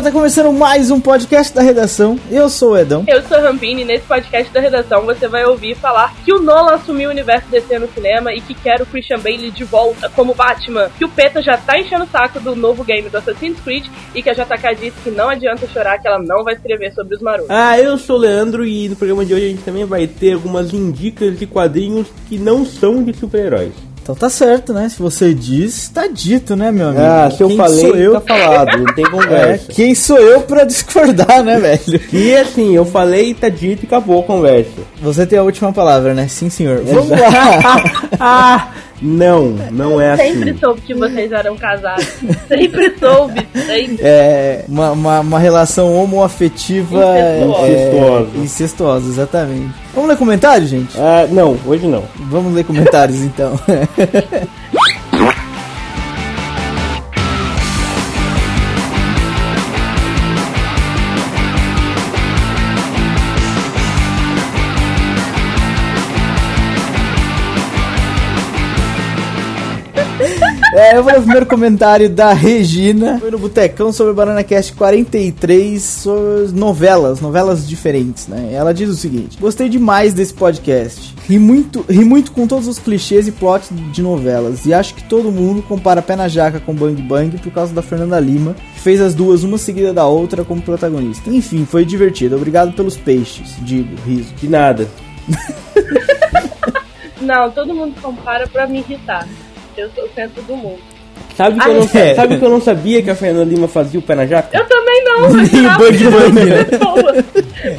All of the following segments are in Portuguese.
galera, tá começando mais um podcast da redação. Eu sou o Edão. Eu sou a Rampini e nesse podcast da redação você vai ouvir falar que o Nolan assumiu o universo DC no cinema e que quer o Christian Bale de volta como Batman. Que o PETA já tá enchendo o saco do novo game do Assassin's Creed e que a JK disse que não adianta chorar que ela não vai escrever sobre os marotos. Ah, eu sou o Leandro e no programa de hoje a gente também vai ter algumas indicas de quadrinhos que não são de super-heróis. Então tá certo, né? Se você diz, tá dito, né, meu amigo? Ah, se eu Quem falei, sou eu? tá falado, não tem É, conversa. quem sou eu pra discordar, né, velho? E assim, eu falei, tá dito e acabou a conversa. Você tem a última palavra, né? Sim, senhor. Vamos lá. ah, não, não é Sempre assim. soube que vocês eram casados. Sempre soube. Sempre. É uma, uma, uma relação homoafetiva Incestuosa. é, Incestuosa. incestuosa, exatamente. Vamos ler comentários, gente? Ah, não, hoje não. Vamos ler comentários então. Eu vou ler o primeiro comentário da Regina. Foi no Botecão sobre o Banana Cast 43 sobre novelas, novelas diferentes, né? Ela diz o seguinte: Gostei demais desse podcast. Ri muito, ri muito com todos os clichês e plots de novelas. E acho que todo mundo compara Pé na Jaca com Bang Bang por causa da Fernanda Lima, que fez as duas uma seguida da outra como protagonista. Enfim, foi divertido. Obrigado pelos peixes, digo, riso. De nada. Não, todo mundo compara pra me irritar. Eu sou o centro do mundo. Sabe que, eu Ah, não, é. sabe que eu não sabia que a Fernanda Lima fazia o pé na jaca? Eu também não, eu uma né? pessoa.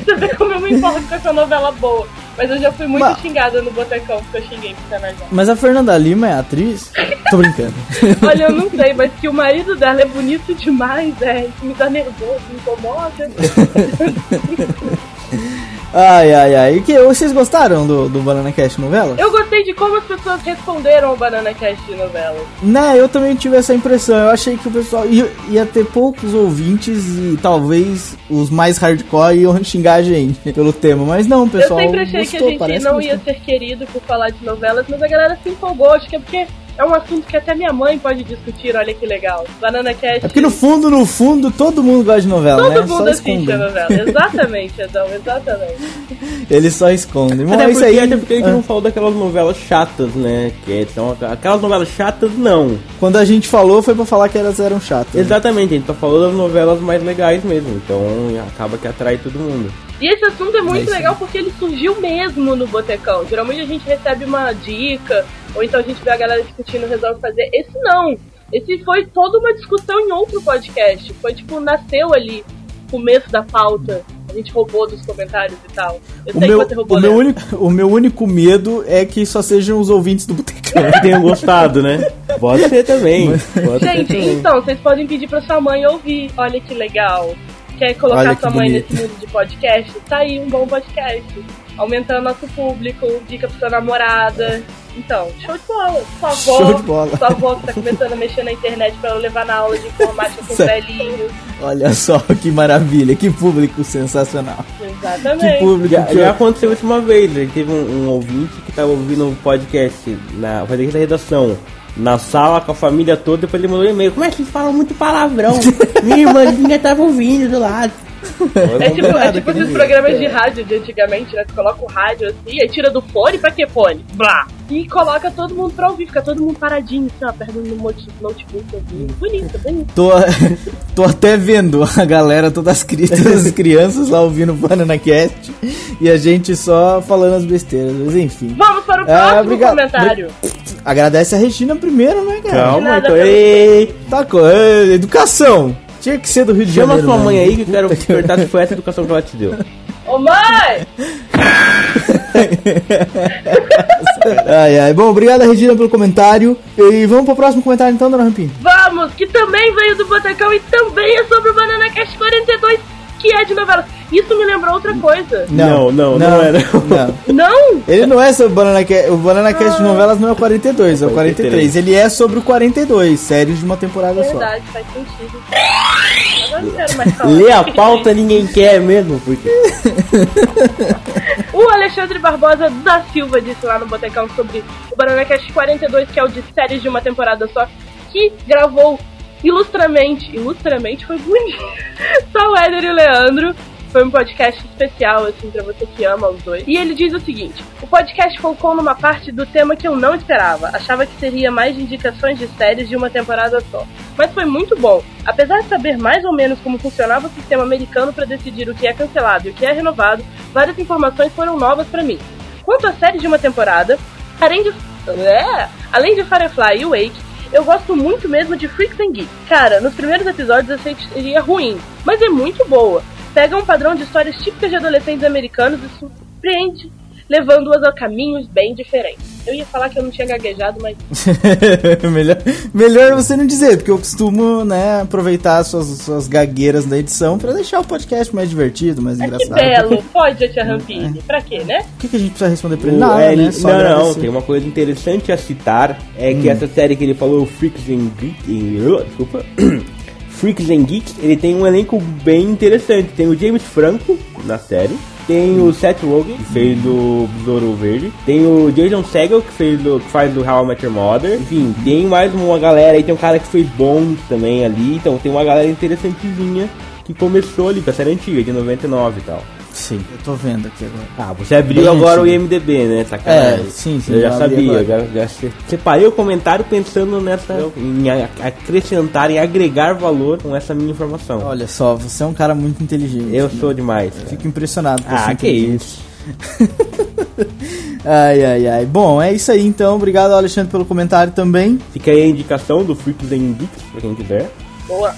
Você vê como eu me importo com essa novela boa. Mas eu já fui muito Mas- xingada no Botecão porque eu xinguei pro Canajá. Mas a Fernanda Lima é atriz? Tô brincando. Olha, eu não sei, mas que o marido dela é bonito demais, é, isso me dá nervoso, me incomoda. Ai, ai, ai. E que, vocês gostaram do, do Banana Cast novela? Eu gostei de como as pessoas responderam ao Banana Cast novela. Né, eu também tive essa impressão. Eu achei que o pessoal ia, ia ter poucos ouvintes e talvez os mais hardcore iam xingar a gente pelo tema. Mas não, pessoal. eu sempre achei gostou, que a gente não que ia ser querido por falar de novelas, mas a galera se empolgou. Acho que é porque é um assunto que até minha mãe pode discutir, olha que legal. Banana Cast. É porque no fundo, no fundo, todo mundo gosta de novela, Todo né? mundo só assiste escondem. a novela. Exatamente, Adão, exatamente. Eles só escondem. Mas Até é isso aí. até porque a gente Ah, não falou daquelas novelas chatas, né? Que são aquelas novelas chatas, não. Quando a gente falou, foi pra falar que elas eram chatas. né? Exatamente, a gente tá falando das novelas mais legais mesmo. Então acaba que atrai todo mundo. E esse assunto é muito isso legal porque ele surgiu mesmo no Botecão. Geralmente a gente recebe uma dica, ou então a gente vê a galera discutindo e resolve fazer. Esse não. Esse foi toda uma discussão em outro podcast. Foi tipo, nasceu ali, começo da pauta. A gente roubou dos comentários e tal. Eu O sei meu, que você roubou, o, meu né? único, o meu único medo é que só sejam os ouvintes do Botecão. Que tenham gostado, né? Pode ser também. Pode ser Gente, também. então, vocês podem pedir pra sua mãe ouvir. Olha que legal. Quer colocar Olha que sua mãe bonito. nesse mundo de podcast? Tá aí um bom podcast. Aumentando nosso público, dica pra sua namorada. Então, show de bola. Sua avó, Show de bola. Sua avó que tá começando a mexer na internet pra levar na aula de informática com os Certo. velhinhos. Olha só que maravilha, que público sensacional. Que Exatamente. público Já, que já aconteceu isso uma vez, né? teve um, um ouvinte que tava ouvindo um podcast na podcast da redação. Na sala com a família toda, depois ele mandou um e-mail. Como é que vocês falam muito palavrão? Minha irmãzinha tava ouvindo do lado. É tipo, é tipo esses programas de rádio de antigamente, né? Tu coloca o rádio assim, aí tira do fone, pra que fone? Blá! E coloca todo mundo pra ouvir, fica todo mundo paradinho, assim, ó, perto do notebook ouvindo. Bonito, bonito. Tô, tô até vendo a galera, todas as, cri- todas as crianças lá ouvindo o Banana Cast e a gente só falando as besteiras, mas enfim. Vamos para o Ah, próximo obrigado. comentário. Agradece a Regina primeiro, né, cara? Calma, então. Ei, Tá com é, educação. Tinha que ser do Rio de chama Janeiro. sua né? mãe aí que eu quero que- perguntar se foi essa educação que ela te deu. Ô mãe! Ai, ai. Bom, obrigado, Regina, pelo comentário. E vamos pro próximo comentário então, dona Rampinha. Vamos, que também veio do Botecão e também é sobre o Banana Cast 42, que é de novela. Isso me lembrou outra coisa. Não, não, não é, não. não. Não? Ele não é sobre o Banana Cast. O Banana Cast de novelas não é o 42, é o 43. 43. Ele é sobre o 42, séries de uma temporada só. Verdade, faz sentido. Agora não quero mais falar. Lê a pauta, ninguém quer mesmo, porque. O Alexandre Barbosa da Silva disse lá no Botecão sobre o Banana Cast 42, que é o de séries de uma temporada só, que gravou ilustramente. Ilustramente foi bonito. Só o Éder e o Leandro. Foi um podcast especial, assim, pra você que ama os dois. E ele diz o seguinte: o podcast focou numa parte do tema que eu não esperava. Achava que seria mais indicações de séries de uma temporada só. Mas foi muito bom. Apesar de saber mais ou menos como funcionava o sistema americano para decidir o que é cancelado e o que é renovado, várias informações foram novas para mim. Quanto à série de uma temporada, além de, é, além de Firefly e Wake, eu gosto muito mesmo de Freaks and Geeks. Cara, nos primeiros episódios eu achei que seria ruim, mas é muito boa. Pega um padrão de histórias típicas de adolescentes americanos e surpreende, levando-as a caminhos bem diferentes. Eu ia falar que eu não tinha gaguejado, mas. melhor, melhor você não dizer, porque eu costumo, né, aproveitar suas, suas gagueiras da edição pra deixar o podcast mais divertido, mais É engraçado. que belo, pode, Tia Rampini. Pra quê, né? O que, que a gente precisa responder pra ele? O- Nada, é, né? Só não, não, tem uma coisa interessante a citar, é Hum. que essa série que ele falou, Freaks and Geeks, uh, desculpa, Freaks and Geeks, ele tem um elenco bem interessante. Tem o James Franco na série, tem o Seth Rogen, que fez do Besouro Verde, tem o Jason Segel, que, fez do, que faz do How I Met Your Mother, enfim, tem mais uma galera aí, tem um cara que fez Bones também ali, então tem uma galera interessantezinha que começou ali, pra série antiga, de 99 e tal. Sim, eu tô vendo aqui agora. Ah, você abriu Bem agora o antigo. IMDB, né? Sacanagem. É, sim, sim, Eu já abri sabia, agora. já, já se- separei o comentário pensando nessa. em a- acrescentar e agregar valor com essa minha informação. Olha só, você é um cara muito inteligente. Eu sou demais. Fico impressionado com Ah, que isso. Ai, ai, ai. Bom, é isso aí então. Obrigado, Alexandre, pelo comentário também. Fica aí a indicação do Freaks and Geeks, pra quem quiser. Boa.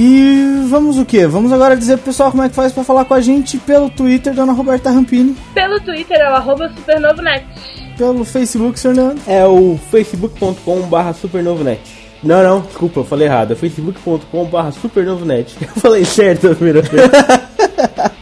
E vamos o quê? Vamos agora dizer pro pessoal como é que faz pra falar com a gente pelo Twitter, Dona Roberta Rampini. Pelo Twitter é o arroba supernovonet. Pelo Facebook, Fernando. É o facebook.com.br supernovonet. Não, não, desculpa, eu falei errado. É facebook.com.br supernovonet. Eu falei certo a primeira vez.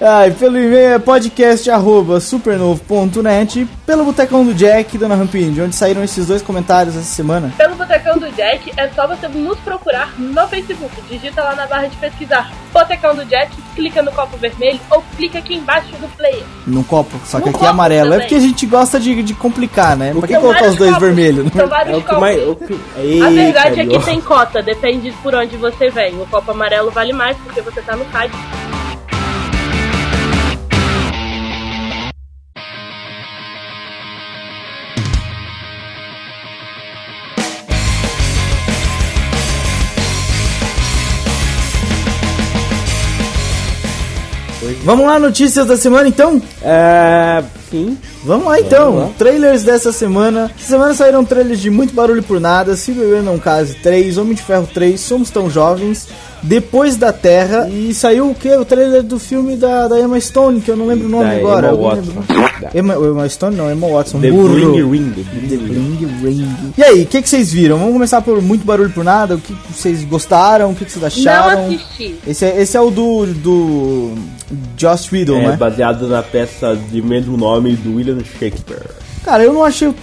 Ai, pelo e-mail é podcast arroba supernovo.net. Pelo Botecão do Jack, Dona Rampini, de onde saíram esses dois comentários essa semana. Pelo Botecão do Jack é só você nos procurar no Facebook. Digita lá na barra de pesquisar Botecão do Jack, clica no copo vermelho ou clica aqui embaixo do player. Num copo, só que No aqui é amarelo. É também. porque a gente gosta de, de complicar, né? Pra que São colocar os dois copos. vermelhos? São vários É o que copos. mais. o que- A Eita, verdade é que tem cota, depende por onde você vem. O copo amarelo vale mais porque você tá no site. Vamos lá, notícias da semana então? É. Sim. Vamos lá então, Vamos lá. trailers dessa semana. Essa semana saíram trailers de Muito Barulho por Nada, Se Beber Não Case 3, Homem de Ferro 3, Somos Tão Jovens, Depois da Terra e saiu o que? O trailer do filme da, da Emma Stone, que eu não lembro o nome Da agora. Emma Watson. Emma, Emma Stone não, Emma Watson. The burro. Bling Ring. The Bling Ring. Bling Ring. E aí, o que, que vocês viram? Vamos começar por Muito Barulho por Nada. O que que vocês gostaram? O que, que vocês acharam? Não assisti. Esse é, esse é o do, do Joss Whedon, É né? baseado na peça de mesmo nome do William Shakespeare. Cara, eu não achei.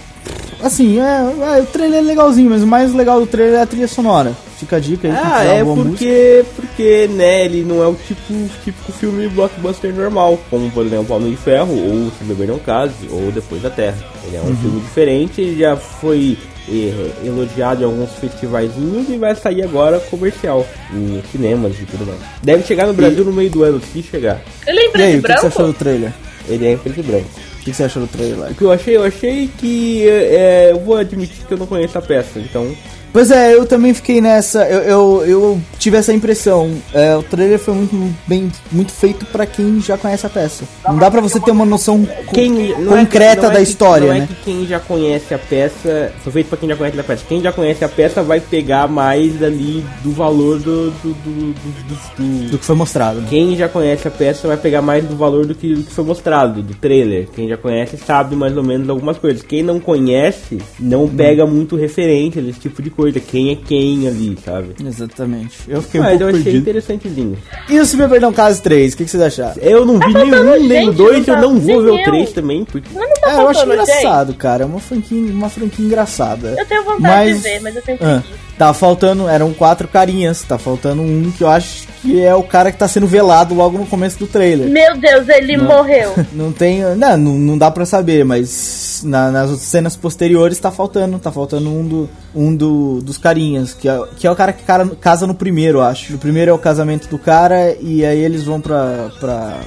Assim, é, é, o trailer é legalzinho, mas o mais legal do trailer é a trilha sonora. Fica a dica aí. Ah, é música. porque, porque, né, ele não é o tipo, típico filme blockbuster normal, como por exemplo Homem de Ferro, ou Se Beber Não Case, ou Depois da Terra. Ele é um filme diferente, ele já foi eh, elogiado em alguns festivaizinhos e vai sair agora comercial, em cinemas e tudo mais. Deve chegar no Brasil no meio do ano, se chegar. Ele é em E preto aí, e o que, você achou do branco? trailer? Ele é em preto e branco. O que, você achou do trailer? O que eu achei? Eu achei que é, eu vou admitir que eu não conheço a peça, então Pois é, eu também fiquei nessa. Eu, eu, eu tive essa impressão. É, o trailer foi muito bem muito feito pra quem já conhece a peça. Não dá pra você ter uma noção co- quem não é que- concreta é da que- história, não né? é que quem já conhece a peça, foi feito pra quem já conhece a peça. Quem já conhece a peça vai pegar mais ali do valor do do, do, do- do- que foi mostrado. né? quem já conhece a peça vai pegar mais do valor do que, do que foi mostrado, do trailer. Quem já conhece sabe mais ou menos algumas coisas. Quem não conhece não pega muito referente desse tipo de coisa. Quem é quem ali, sabe? Exatamente. Eu fiquei um Mas eu pouco achei perdido. interessantezinho. E o Se Beber Não Case 3, o que, que vocês acharam? Eu não vi faltando nenhum, nem o gente, 2, não eu tá- não vou ver o 3 eu. também, porque Mas não tá É, eu acho faltando, gente. engraçado, cara. É uma franquia, uma franquia engraçada. Eu tenho vontade Mas- de ver, mas eu tenho Ah, preguiça. tá faltando, eram quatro carinhas, tá faltando um que eu acho que é o cara que tá sendo velado logo no começo do trailer. Meu Deus, ele morreu. Não tem. Não, não, não dá pra saber, mas na- nas cenas posteriores tá faltando. Tá faltando um, do, um do, dos carinhas, que é, que é o cara que cara, casa no primeiro, eu acho. No primeiro é o casamento do cara, e aí eles vão pra. pra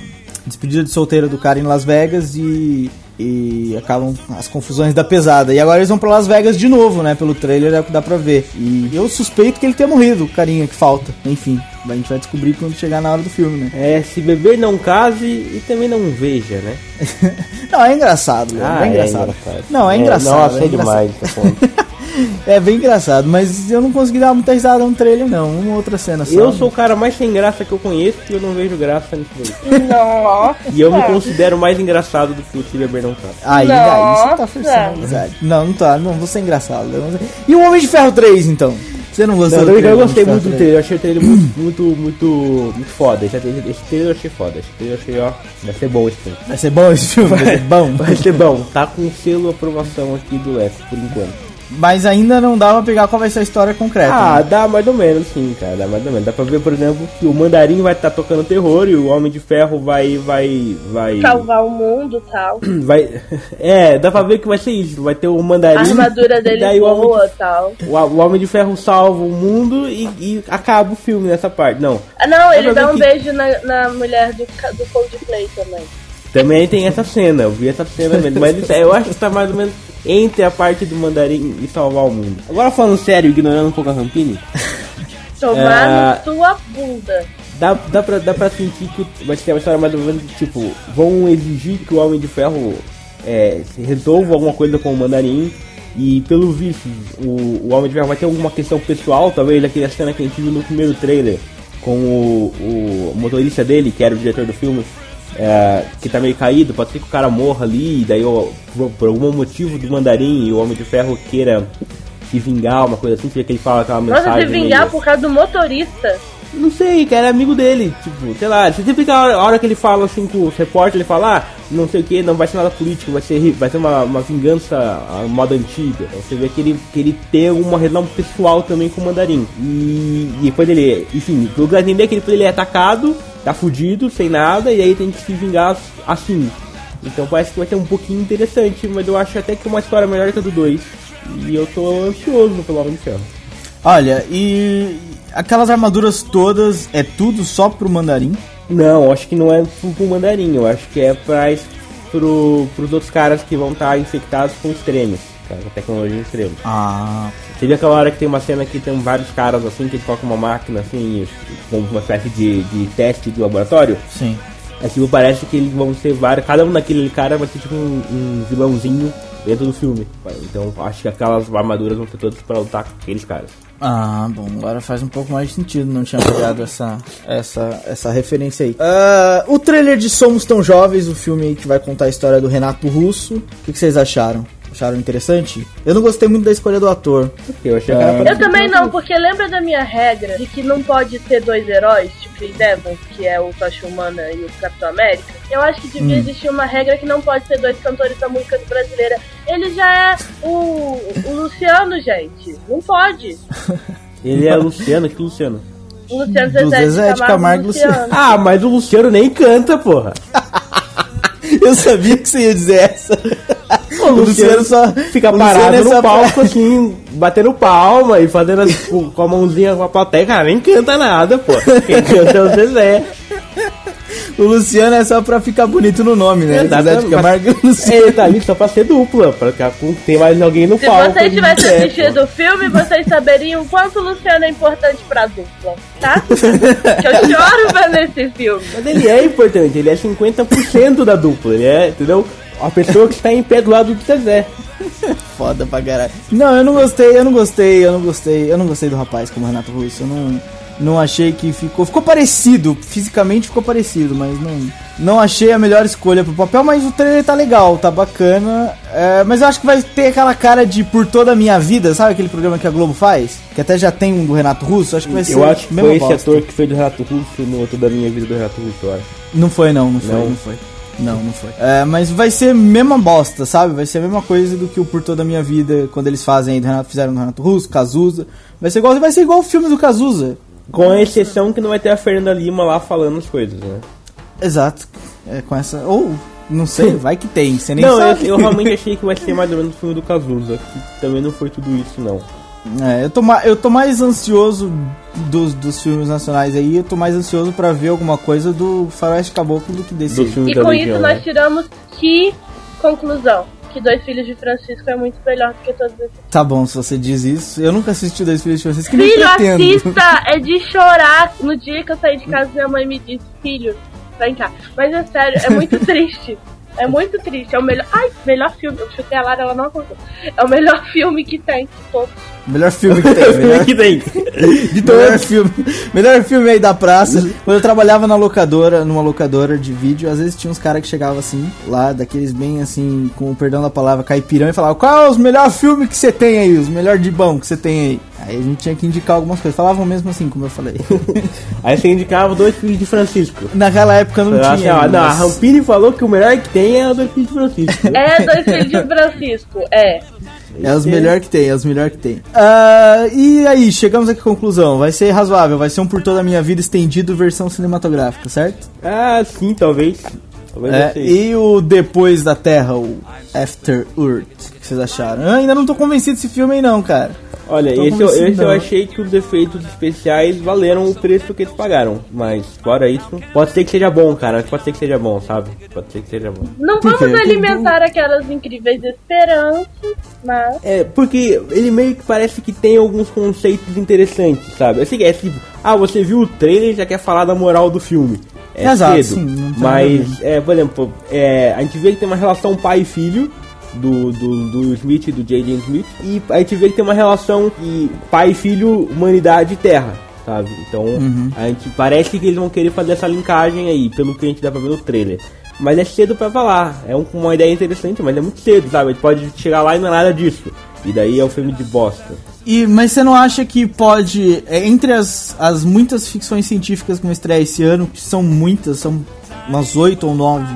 despedida de solteiro do cara em Las Vegas e. E acabam as confusões da pesada. E agora eles vão pra Las Vegas de novo, né? Pelo trailer é o que dá pra ver. E eu suspeito que ele tenha morrido, o carinha que falta. Enfim, a gente vai descobrir quando chegar na hora do filme, né? É, se beber não case e também não veja, né? Não, é engraçado, Leandro, é engraçado. Não, é engraçado. Nossa, é é demais. É bem engraçado, mas eu não consegui dar muita risada no trailer, não. Uma outra cena só. Eu sou o cara mais sem graça que eu conheço e eu não vejo graça nisso daí. Nossa. E eu me considero mais engraçado do que o Se Beber Não Case. Aí, aí você tá Nossa. forçando a amizade. Não, não tá, não vou ser engraçado. não sei. E o Homem de Ferro 3, então? Você não gostou Não, do trailer eu gostei muito do trailer, eu achei o trailer muito, muito, muito, muito foda. Esse, esse trailer eu achei foda. Esse trailer eu achei, ó, vai ser bom esse filme. 3? Vai ser bom esse filme? Vai ser bom. Vai ser bom. Tá com selo aprovação aqui do F, por enquanto. Mas ainda não dá pra pegar qual vai ser a história concreta. Ah, né? dá mais ou menos, sim, cara. Dá mais ou menos. Dá pra ver, por exemplo, que o Mandarim vai estar tocando terror e o Homem de Ferro vai. vai. vai. Salvar o mundo e tal. vai é, dá pra ver que vai ser isso. Vai ter o Mandarim. A armadura dele daí boa e tal. de, o, o Homem de Ferro salva o mundo e, e acaba o filme nessa parte. Não. Ah, não, ele pra dá um que- beijo na, na mulher do, ca- do Coldplay também. Também tem essa cena, eu vi essa cena mesmo. Mas isso- eu acho que tá mais ou menos entre a parte do Mandarim e salvar o mundo. Agora falando sério, ignorando um pouco a Rampini. Tomar É. no sua bunda. Dá, dá, pra, dá pra sentir que vai ser uma história mais ou menos tipo, vão exigir que o Homem de Ferro é, se resolva alguma coisa com o Mandarim. E pelo visto, o, o Homem de Ferro vai ter alguma questão pessoal, talvez aquela cena que a gente viu no primeiro trailer com o, o motorista dele, que era o diretor do filme, é, que tá meio caído, pode ser que o cara morra ali, e daí ó, por, por algum motivo do Mandarim e o Homem de Ferro queira se vingar, uma coisa assim, que ele fala aquela mensagem. Nossa, se vingar meio- por causa do motorista. Não sei, cara, é amigo dele. Tipo, sei lá, você sempre a hora, a hora que ele fala assim com os repórteres, ele fala, ah, não sei o que, não vai ser nada político, vai ser, vai ser uma, uma vingança à moda antiga. Então você vê que ele, que ele tem uma relação pessoal também com o mandarim. E, e depois ele, enfim, o eu entender é que depois ele é atacado, tá fudido, sem nada, e aí tem que se vingar assim. Então parece que vai ser um pouquinho interessante, mas eu acho até que é uma história melhor que a do 2. E eu tô ansioso pelo Homem de Ferro. Olha, e aquelas armaduras todas é tudo só pro mandarim? Não, acho que não é pro, pro mandarim, eu acho que é pra, es- pro, pros outros caras que vão estar infectados com extremos, cara, com tecnologia extrema. Ah, Você viu aquela hora que tem uma cena que tem vários caras assim, que eles colocam uma máquina assim, como uma espécie de, de teste de laboratório? sim. É tipo, parece que eles vão ser vários, cada um daquele cara vai ser tipo um, um vilãozinho dentro do filme. Então acho que aquelas armaduras vão ser todas pra lutar com aqueles caras. Ah, bom, agora faz um pouco mais de sentido, não tinha pegado essa, essa, essa referência aí. Ah, o trailer de Somos Tão Jovens, o filme que vai contar a história do Renato Russo, o que, que vocês acharam? Acharam interessante? Eu não gostei muito da escolha do ator. Eu achei Ah. Eu também não, porque lembra da minha regra de que não pode ter dois heróis, tipo Chris Evans, que é o Tocha Humana e o Capitão América? Eu acho que devia existir uma regra que não pode ter dois cantores da música brasileira. Ele já é o, o Luciano, gente. Não pode. Ele é Luciano, que Luciano? O Luciano Zezé, Zezé de Camargo, Camargo Luciano. Ah, mas o Luciano nem canta, porra. Eu sabia que você ia dizer essa. O Luciano só fica parado é no palco pra- assim, batendo palma e fazendo com a mãozinha com a plateia, cara, nem canta nada, pô. Quem canta é o Zezé. O Luciano é só pra ficar bonito no nome, né? Zezé de Exatamente. Camargo e Luciano. Ele tá ali só pra ser dupla, pra ficar com ter mais alguém no Se palco. vocês ali, tivessem é, assistido o filme, vocês saberiam o quanto o Luciano é importante pra dupla, tá? que eu choro vendo esse filme. Mas ele é importante, ele é 50% da dupla, ele é, entendeu? A pessoa que está em pé do lado do Zezé. Foda pra caralho. Não, eu não gostei, eu não gostei, eu não gostei, eu não gostei do rapaz como Renato Russo. Eu não, não achei que ficou. Ficou parecido, fisicamente ficou parecido, mas não. Não achei a melhor escolha pro papel, mas o trailer tá legal, tá bacana. É, mas eu acho que vai ter aquela cara de por toda a minha vida, sabe aquele programa que a Globo faz? Que até já tem um do Renato Russo, acho que vai ser. Eu acho que foi esse bosta. ator que fez do Renato Russo no outro da minha vida do Renato Russo, eu acho. Não foi, não, não foi, Não? não, foi. Não, não foi. É, mas vai ser mesma bosta, sabe? Vai ser a mesma coisa do que o Por Toda a Minha Vida, quando eles fazem do Renato, fizeram no Renato Russo, Cazuza. Vai ser igual, vai ser igual o filme do Cazuza. Com a exceção que não vai ter a Fernanda Lima lá falando as coisas, né? Exato. É, com essa. Ou, não sei, vai que tem, você nem não, eu, sabe. eu realmente achei que vai ser mais ou menos o filme do Cazuza, que também não foi tudo isso, não. É, eu tô, ma- eu tô mais ansioso dos, dos filmes nacionais aí, eu tô mais ansioso pra ver alguma coisa do Faroeste Caboclo do que desse. Do filme E da com Legião, isso né? nós tiramos que conclusão? Que Dois Filhos de Francisco é muito melhor do que todos esses. Tá bom, se você diz isso. Eu nunca assisti Dois Filhos de nem Filho, assista! É de chorar. No dia que eu saí de casa, minha mãe me disse, filho, vem cá. Mas é sério, é muito triste. É muito triste. É o melhor. Ai, melhor filme. Eu chutei a Lara, ela não acordou. É o melhor filme que tem. de todos. Melhor filme que tem, melhor, que tem. de melhor filme. Melhor filme aí da praça. Quando eu trabalhava na locadora, numa locadora de vídeo, às vezes tinha uns caras que chegavam assim, lá, daqueles bem assim, com o perdão da palavra, caipirão, e falavam, qual é os melhores filmes que você tem aí? Os melhores de bom que você tem aí? Aí a gente tinha que indicar algumas coisas. Falavam mesmo assim, como eu falei. Aí você indicava dois filhos de Francisco. Naquela época não Eu tinha. assim, não, a Rampini falou que o melhor que tem é o dois filhos de Francisco. É Dois Filhos de Francisco. É. É os melhores que tem, é os melhores que tem. Ah, e aí, chegamos aqui à conclusão. Vai ser razoável, vai ser um por toda a minha vida estendido versão cinematográfica, certo? Ah, sim, talvez. Talvez É, sei. e o Depois da Terra, o After Earth, o que vocês acharam? Eu ainda não tô convencido desse filme aí não, cara. Olha, Tô esse, eu, convencido, esse eu achei que os efeitos especiais valeram o preço que eles pagaram. Mas, fora isso, pode ser que seja bom, cara. Pode ser que seja bom, sabe? Pode ser que seja bom. Não vamos alimentar aquelas incríveis esperanças, mas. É, porque ele meio que parece que tem alguns conceitos interessantes, sabe? Assim, é tipo, ah, você viu o trailer e já quer falar da moral do filme. É Exato, cedo. sim, mas, é, por exemplo, é, a gente vê que tem uma relação pai e filho. Do, do, do Smith e do J.J. Smith e a gente vê que tem uma relação de pai filho, humanidade e terra, sabe? Então Uhum. a gente parece que eles vão querer fazer essa linkagem aí, pelo que a gente dá pra ver no trailer. Mas é cedo pra falar, é um- uma ideia interessante, mas é muito cedo, sabe? A gente pode chegar lá e não é nada disso. E daí é um filme de bosta. E, mas você não acha que pode, é, entre as, as muitas ficções científicas que vão estrear esse ano, que são muitas, são umas oito ou nove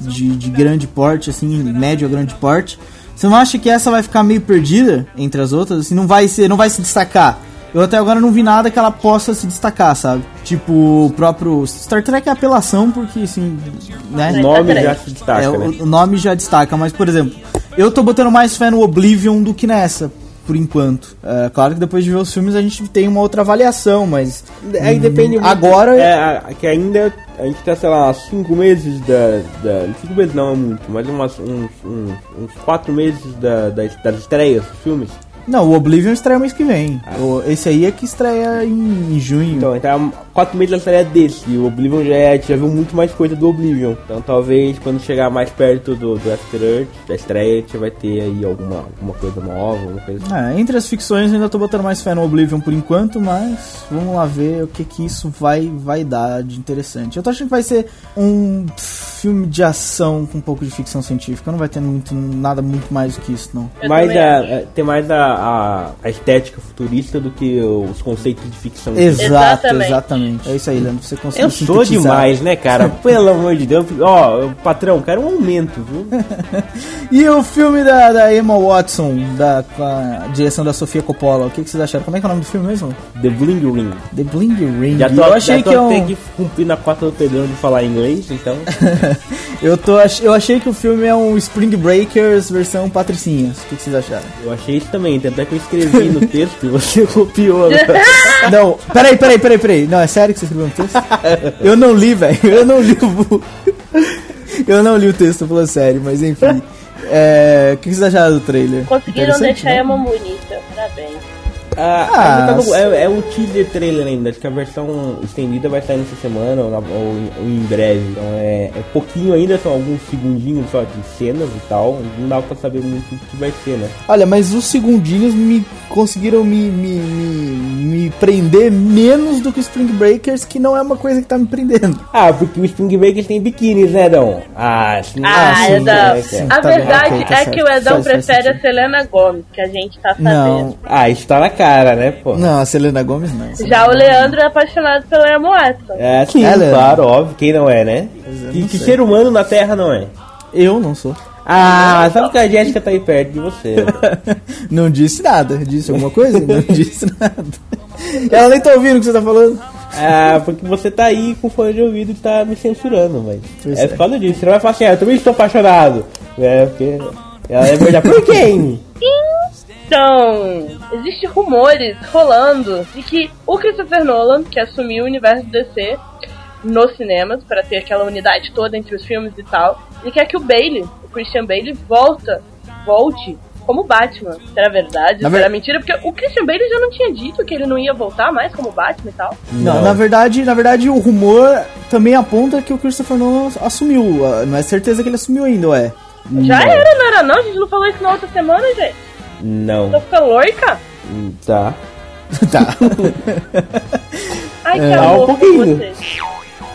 de, de grande porte, assim, médio a grande porte, você não acha que essa vai ficar meio perdida entre as outras? Assim, não vai, ser, não vai se destacar? Eu até agora não vi nada que ela possa se destacar, sabe? Tipo, o próprio Star Trek é apelação, porque, assim, né? O nome já se destaca, É, né? o nome já destaca, mas por exemplo, eu tô botando mais fé no Oblivion do que nessa, por enquanto. É, claro que depois de ver os filmes a gente tem uma outra avaliação, mas. Aí depende muito. Agora. É, que ainda a gente tá, sei lá, cinco meses da. da cinco meses não é muito, mas umas, uns, uns, uns quatro meses da, das, das estreias dos filmes. Não, o Oblivion estreia mês que vem. O- esse aí é que estreia em, em junho. Então, então quatro meses da estreia desse. E o Oblivion já, é, já viu muito mais coisa do Oblivion. Então talvez quando chegar mais perto do, do After Earth, da estreia, a gente vai ter aí alguma, alguma coisa nova, alguma coisa assim. É, entre as ficções eu ainda tô botando mais fé no Oblivion por enquanto, mas vamos lá ver o que que isso vai, vai dar de interessante. Eu tô achando que vai ser um filme de ação com um pouco de ficção científica, não vai ter muito, nada muito mais do que isso, não. Também a, a- tem mais a, a, a estética futurista do que os conceitos de ficção. Exato, Exatamente. exatamente. É isso aí, Leandro, você conseguiu Eu sou demais, né, cara? Pelo amor de Deus. Ó, patrão, quero um aumento, viu? E o filme da, da Emma Watson, da, com a direção da Sofia Coppola, o que, que vocês acharam? Como é que é o nome do filme mesmo? The Bling Ring. The Bling Ring. Já tô, eu achei já tô que é um... até que cumprir na cota do Pedrão de falar inglês, então. eu, tô, eu achei que o filme é um Spring Breakers versão Patricinhas. O que, que vocês acharam? Eu achei isso também, tanto é que eu escrevi no texto e você copiou. né? Não, peraí, peraí, peraí, peraí. Não, é sério que você escreveu no texto? Eu não li, velho. Eu não li o. Eu não li o texto, falando sério, mas enfim. É, o que vocês acharam do trailer? Conseguiram deixar né? ela bonita. Parabéns. Ah, Ah, ainda tá no- sim. é, é um teaser trailer ainda, acho que a versão estendida vai sair nessa semana ou, na- ou em, ou em breve. Então é, é pouquinho ainda, são alguns segundinhos só de cenas e tal. Não dá pra saber muito o que vai ser, né? Olha, mas os segundinhos me conseguiram me, me, me, me prender menos do que o Spring Breakers, que não é uma coisa que tá me prendendo. Ah, porque o Spring Breakers tem biquínis, né, Dão? Ah, sim. Ah, sim, Edão. é, sim. A tá bem, verdade ok, tá é certo. que o Edão prefere a. Selena Gomes, que a gente tá sabendo. Não, Ah, isso tá na cara, né, pô? não, a Selena Gomes não. Já o Leandro é apaixonado pela Emma Watson. É, sim, É, claro, óbvio. Quem não é, né? eu Que, não que ser humano na Terra não é? Eu não sou. Ah, sabe que a Jéssica tá aí perto de você. não disse nada. Disse alguma coisa? não disse nada. Ela nem tá ouvindo o que você tá falando. Ah, porque você tá aí com fone de ouvido e tá me censurando, mas. Pois é é. por causa disso. Você não vai falar assim, ah, eu também estou apaixonado. É, porque. Ela é verdade. Por quem? Então, existem rumores rolando de que o Christopher Nolan, que assumiu o universo DC nos cinemas, para ter aquela unidade toda entre os filmes e tal, ele quer que o Bailey, o Christian Bailey, volta, volte como Batman. Será verdade? Na Será ver- mentira? Porque o Christian Bailey já não tinha dito que ele não ia voltar mais como Batman e tal. Não, Não. na verdade, na verdade, o rumor também aponta que o Christopher Nolan assumiu. Ah, Não é certeza que ele assumiu ainda, ué. Já Não. era, não era não? A gente não falou isso na outra semana, gente. Não. Tô ficando louca? Hum, Tá. tá. Ai, que É, amor um pouquinho.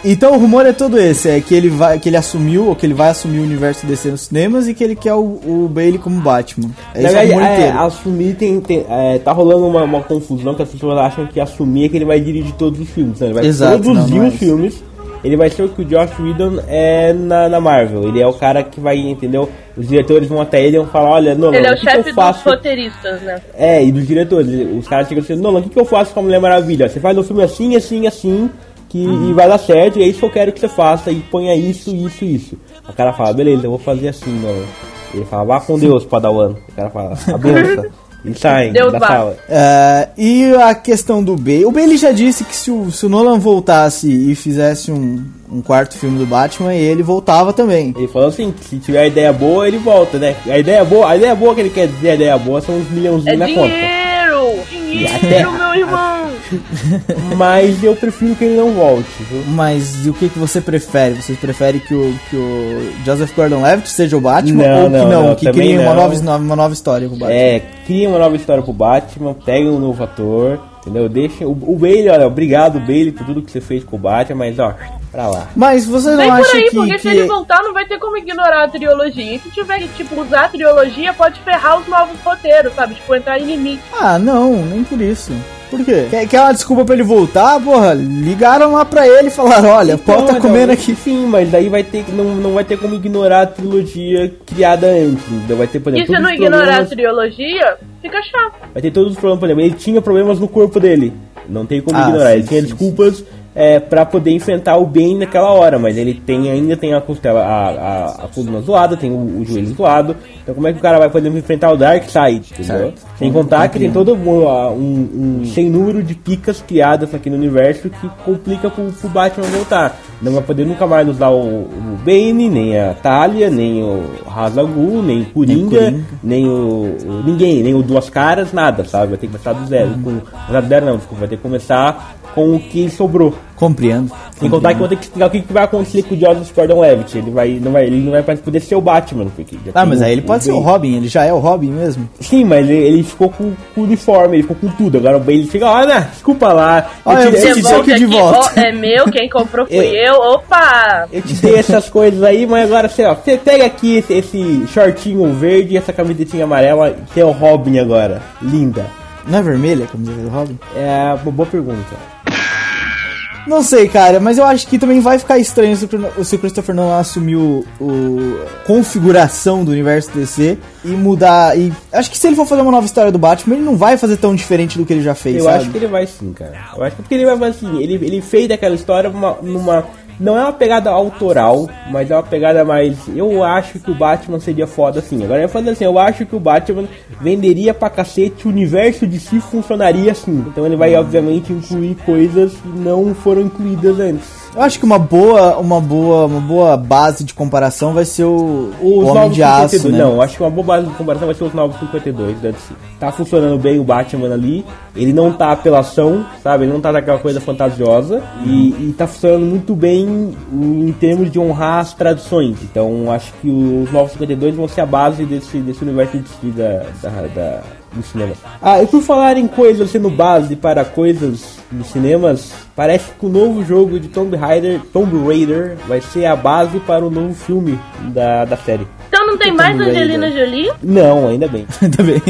Então o rumor é todo esse, é que ele vai, que ele assumiu, ou que ele vai assumir o universo DC nos cinemas e que ele quer o, o Bailey como Batman. É isso rumor é, inteiro. assumir tem. tem- é, tá rolando uma, uma confusão que as pessoas acham que assumir é que ele vai dirigir todos os filmes. Né? Ele vai Exato, produzir não, não é os isso. filmes. Ele vai ser o que o Josh Whedon é na, na Marvel. Ele é o cara que vai, entendeu? Os diretores vão até ele e vão falar, olha, Nolan, Ele é o que que chefe eu dos faço? roteiristas, né? É, e dos diretores. Os caras chegam assim, Nolan, o que, que eu faço com a Mulher Maravilha? Você faz um filme assim, assim, assim, que e vai dar certo, e é isso que eu quero que você faça, e ponha isso, isso, isso. O cara fala, beleza, eu vou fazer assim, Nolan. Ele fala, vá com Deus, Padawan. O cara fala, a benção. E saem Deus da sala. É, e a questão do Bailey. O Bailey já disse que se o, se o Nolan voltasse e fizesse um, um quarto filme do Batman, ele voltava também. Ele falou assim, que se tiver ideia boa, ele volta, né? A ideia boa, a ideia boa que ele quer dizer, a ideia boa são uns É milhãozinhos na conta. dinheiro! Dinheiro, meu irmão! Mas eu prefiro que ele não volte, viu? Mas e o que, que você prefere? Você prefere que o, que o Joseph Gordon-Levitt seja o Batman Não, ou que não, não, que crie uma nova, uma nova história com o Batman? É, cria uma nova história pro Batman, pega um novo ator, entendeu? Deixa. O, o Bailey, olha, obrigado, Bailey, por tudo que você fez com o Batman, mas ó, pra lá. Mas você não Vem por acha aí, que, porque se que- ele voltar, não vai ter como ignorar a trilogia. E se tiver que, tipo, usar a trilogia, pode ferrar os novos roteiros, sabe? Tipo, entrar em limite. Ah, não, nem por isso. Por quê? Quer, quer uma desculpa pra ele voltar? Porra, ligaram lá pra ele e falaram, olha, o pau tá comendo não, aqui. Sim, mas daí vai ter que. Não, não vai ter como ignorar a trilogia criada antes. Entendeu? Vai ter, por E exemplo, se não ignorar a trilogia, fica chato. Vai ter todos os problemas, por exemplo, ele tinha problemas no corpo dele. Não tem como Ah, ignorar. sim, ele tinha sim, desculpas é, para poder enfrentar o bem naquela hora, mas ele tem ainda tem a costela, a, a, a coluna zoada, tem o, o joelho zoado. Então como é que o cara vai poder enfrentar o Dark Side, entendeu? Sem contar que tem todo um, um, um sem número de picas criadas aqui no universo que complica pro, pro Batman voltar. Não vai poder nunca mais usar o, o Bane, nem a Talia, nem o Hazagul, nem o Coringa, Coringa. nem o, o- ninguém, nem o Duas Caras, nada, sabe? Vai ter que começar do zero. Com, do zero não, desculpa, vai ter que começar com o que sobrou. Compreendo. Sem contar que eu vou ter que explicar o que, que vai acontecer com o Joseph Gordon-Levitt. Ele vai, não vai, ele não vai mais poder ser o Batman, porque Ah, mas aí ele pode ser o. Robin, ele já é o Robin mesmo. Sim, mas ele, ele ficou com, com o uniforme, ele ficou com tudo. Agora o Bane chega, olha, desculpa lá. Olha, eu, eu te, eu, que te, isso aqui de volta. ó, é meu, quem comprou fui É. eu. Opa! eu te dei essas coisas aí, mas agora você, ó, você pega aqui esse, esse shortinho verde e essa camisetinha amarela, que é o Robin agora. Linda. Não é vermelha a camiseta do Robin? É uma boa pergunta. Não sei, cara, mas eu acho que também vai ficar estranho se o- Christopher Nolan assumir o, o- configuração do universo DC e mudar. E acho que se ele for fazer uma nova história do Batman, ele não vai fazer tão diferente do que ele já fez, Eu sabe? acho que ele vai sim, cara. Eu acho que porque ele vai fazer assim, ele, ele fez daquela história uma, numa. Não é uma pegada autoral, mas é uma pegada mais. Eu acho que o Batman seria foda assim. Agora eu falando assim, eu acho que o Batman venderia pra cacete, o universo de si funcionaria assim. Então ele vai, obviamente, incluir coisas que não foram incluídas antes. Eu acho que uma boa, uma boa, uma boa base de comparação vai ser o, o Os Homem de Aço, 52, né? não, acho que uma boa base de comparação vai ser os novos 52 da DC. Tá funcionando bem o Batman ali, ele não tá apelação, sabe? Ele não tá daquela coisa fantasiosa e, e tá funcionando muito bem em termos de honrar as tradições. Então acho que os novos 52 vão ser a base desse, desse universo de da, da, da, dos cinemas. Ah, e por falar em coisas sendo base para coisas nos cinemas, parece que o novo jogo de Tomb Raider, Tomb Raider vai ser a base para o novo filme da, da série. Então não tem mais. Angelina Jolie? Não, ainda bem. Também.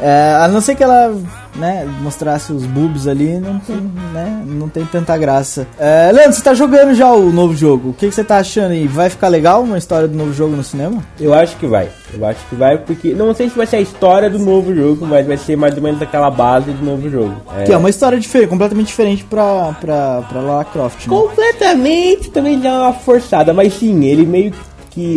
É, a não ser que ela né, mostrasse os boobs ali, não tem, né, não tem tanta graça. É, Leandro, você tá jogando já o novo jogo. O que, que você tá achando aí? Vai ficar legal uma história do novo jogo no cinema? Eu acho que vai. Eu acho que vai, porque. Não sei se vai ser a história do novo jogo, mas vai ser mais ou menos aquela base do novo jogo. Que é uma história diferente, completamente diferente pra, pra, pra Lara Croft. Né? Completamente também já é uma forçada, mas sim, ele meio que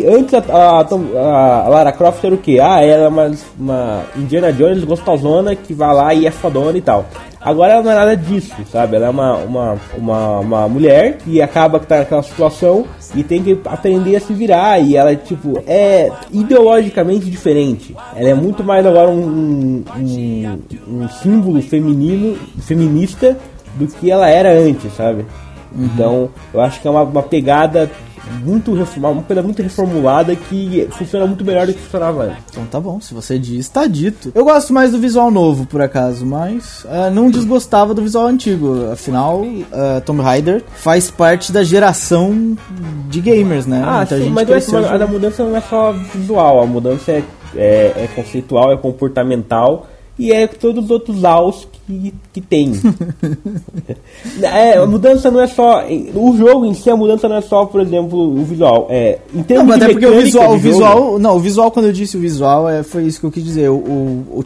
antes a, a, a Lara Croft era o que? Ah, ela é uma, uma Indiana Jones gostosona que vai lá e é fodona e tal. Agora ela não é nada disso, sabe? Ela é uma, uma, uma, uma mulher que acaba que tá naquela situação e tem que aprender a se virar. E ela, tipo, é ideologicamente diferente. Ela é muito mais agora um, um, um símbolo feminino, feminista do que ela era antes, sabe? Então, eu acho que é uma, uma pegada muito reformada, uma coisa muito reformulada que funciona muito melhor do que funcionava antes. Então tá bom, se você diz, tá dito. Eu gosto mais do visual novo, por acaso, mas ah, não desgostava do visual antigo. Afinal, uh, Tomb Raider faz parte da geração de gamers, né? Ah, Muita sim, gente mas cresceu a, a mudança não é só visual, a mudança é, é, é conceitual, é comportamental e é todos os outros aos que, que tem. é, a mudança não é só. O jogo em si, a mudança não é só, por exemplo, o visual. É, em Não, termos mas de até porque o visual, o jogo- visual, não, o visual quando eu disse o visual, é, foi isso que eu quis dizer, o, o,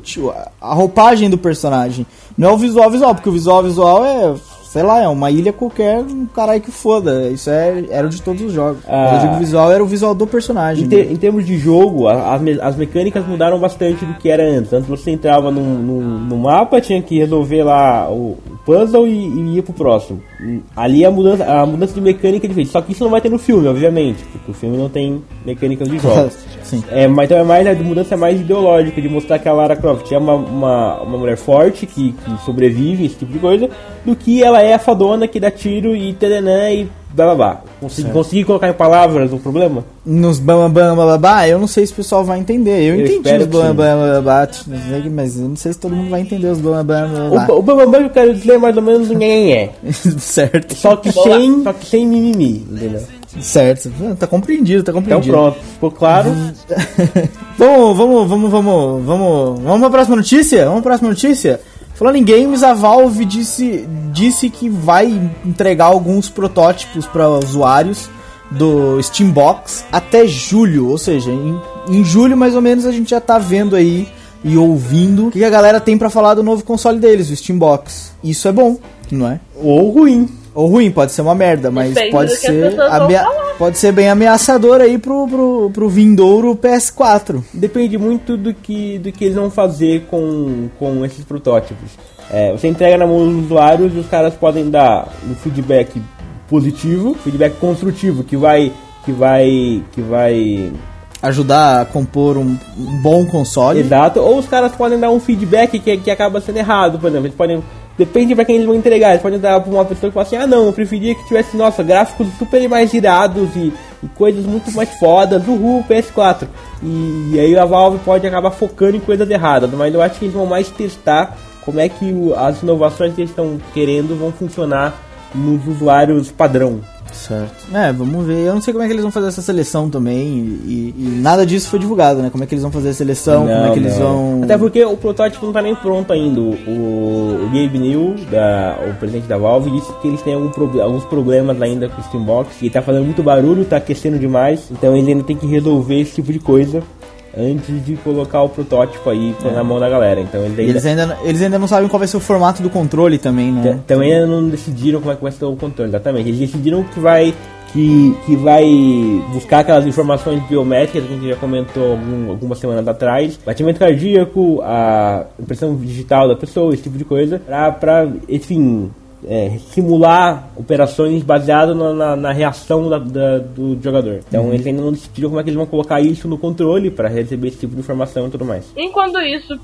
a roupagem do personagem. Não é o visual visual, porque o visual visual é, sei lá, é uma ilha qualquer, um caralho que foda. Isso é, era o de todos os jogos. Ah. Digo visual, era o visual do personagem. Em, ter- em termos de jogo, as, as mecânicas mudaram bastante do que era antes. Antes você entrava num, num- num mapa, tinha que resolver lá o o puzzle e, e ia pro próximo. Hum, Ali a mudança, a mudança de mecânica é diferente. Só que isso não vai ter no filme, obviamente, porque o filme não tem mecânicas de jogos. Sim. É, mas então é mais, a mudança é mais ideológica, de mostrar que a Lara Croft é uma, uma, uma mulher forte, que, que sobrevive, esse tipo de coisa, do que ela é a fadona que dá tiro e terenã e blá. Consegui, consegui colocar em palavras o problema? Nos bam bam bam bam, eu não sei se o pessoal vai entender. Eu, Eu entendi os que bam sim. bam bam bam, mas eu não sei se todo mundo vai entender os bam bam bam O, que eu quero dizer é mais ou menos um nhenhenhé. certo. Só que sem, só que sem mimimi, entendeu? Certo. Tá compreendido, tá Então compreendido. pronto, ficou claro. vamos, vamos, vamos, vamos, vamos, vamos pra próxima notícia? Vamos pra próxima notícia? Falando em games, a Valve disse, disse que vai entregar alguns protótipos para usuários do Steambox até julho, ou seja, em, em julho mais ou menos a gente já tá vendo aí e ouvindo o que a galera tem pra falar do novo console deles, o Steambox. Isso é bom, não é? Ou ruim. Ou ruim, pode ser uma merda, mas Depende pode ser, amea- pode ser bem ameaçador aí pro, pro, pro vindouro PS4. Depende muito do que, do que eles vão fazer com, com esses protótipos. É, você entrega na mão dos usuários e os caras podem dar um feedback positivo, feedback construtivo, que vai. que vai. que vai. Ajudar a compor um, um bom console. Exato, ou os caras podem dar um feedback que, que acaba sendo errado, por exemplo. Eles podem. Depende pra quem eles vão entregar. Eles podem dar pra uma pessoa que fala assim: ah, não, eu preferia que tivesse, nossa, gráficos super mais girados e, e coisas muito mais fodas. Uhul, PS4. E, e aí a Valve pode acabar focando em coisas erradas. Mas eu acho que eles vão mais testar como é que o- as inovações que eles estão querendo vão funcionar nos usuários padrão. Certo. É, vamos ver. Eu não sei como é que eles vão fazer essa seleção também. E, e nada disso foi divulgado, né? Como é que eles vão fazer a seleção, como é que eles não. vão. Até porque o protótipo não tá nem pronto ainda. O, o Gabe New, da, o presidente da Valve, disse que eles têm algum alguns problemas ainda com o Steambox. Que tá fazendo muito barulho, tá aquecendo demais. Então eles ainda tem que resolver esse tipo de coisa antes de colocar o protótipo aí pra- na mão da galera. Então eles E ainda, eles ainda, eles ainda não sabem qual vai ser o formato do controle também, né? também ainda não decidiram como é que vai ser o controle. Exatamente. Eles decidiram que vai. Que, que vai buscar aquelas informações biométricas que a gente já comentou algum, algumas semanas atrás, batimento cardíaco, a impressão digital da pessoa, esse tipo de coisa, pra, pra enfim, é, simular operações baseadas na, na- na reação da- da- do jogador. Então eles ainda não decidiram como é que eles vão colocar isso no controle para receber esse tipo de informação e tudo mais. Enquanto isso,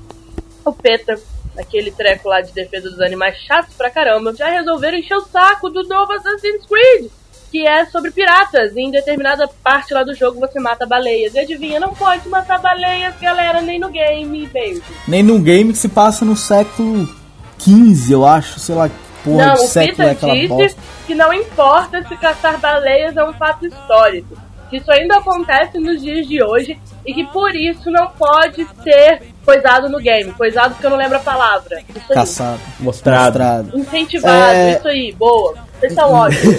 o PETA, aquele treco lá de defesa dos animais chatos pra caramba, já resolveram encher o saco do novo Assassin's Creed, que é sobre piratas. E em determinada parte lá do jogo você mata baleias. E adivinha, não pode matar baleias, galera, nem no game, beijo. Nem num game que se passa no século XV, eu acho. Sei lá porra não, de o século é Peter aquela disse bosta. que não importa se caçar baleias é um fato histórico. que isso ainda acontece nos dias de hoje e que por isso não pode ser coisado no game. Coisado porque eu não lembro a palavra. Isso aí. Caçado. Mostrado. Mostrado. Incentivado, É. isso aí, boa. Vocês são ótimos.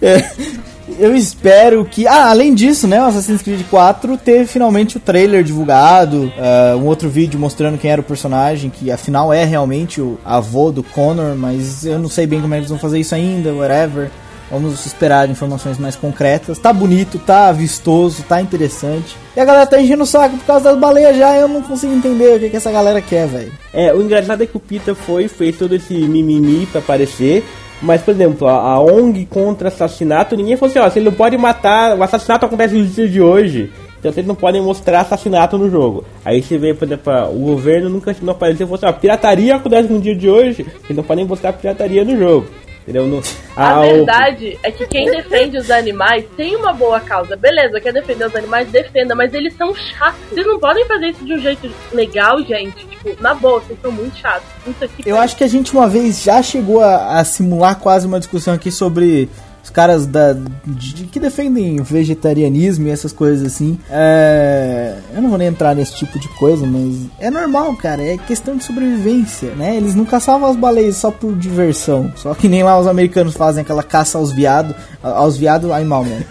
Eu espero que. Ah, além disso, né? O Assassin's Creed 4 teve finalmente o trailer divulgado. ah, um outro vídeo mostrando quem era o personagem, que afinal é realmente o avô do Connor, mas eu não sei bem como é que eles vão fazer isso ainda, whatever. Vamos esperar informações mais concretas. Tá bonito, tá vistoso, tá interessante. E a galera tá enchendo o saco por causa das baleias já. Eu não consigo entender o que, que essa galera quer, velho. É, o engraçado é que o Pita foi, fez todo esse mimimi pra aparecer. Mas, por exemplo, a, a ONG contra assassinato, ninguém falou assim, ó, se ele não pode matar, o assassinato acontece nos dias de hoje. Então vocês não podem mostrar assassinato no jogo. Aí você vê, por exemplo, o governo nunca não apareceu e falou assim, ó, pirataria acontece no dia de hoje, vocês não podem mostrar pirataria no jogo. Entendeu? No, A o- verdade é que quem defende os animais tem uma boa causa. Beleza, quer defender os animais, defenda, mas eles são chatos. Vocês não podem fazer isso de um jeito legal, gente. Tipo, na boa, vocês são muito chatos. Isso aqui Eu acho que a gente uma vez já chegou a, a simular quase uma discussão aqui sobre os caras da, de- que defendem vegetarianismo e essas coisas assim. É, eu não vou nem entrar nesse tipo de coisa, mas é normal, cara. É questão de sobrevivência, né? Eles não caçavam as baleias só por diversão. Só que nem lá os americanos fazem aquela caça aos viados. Aos viados, animal, né?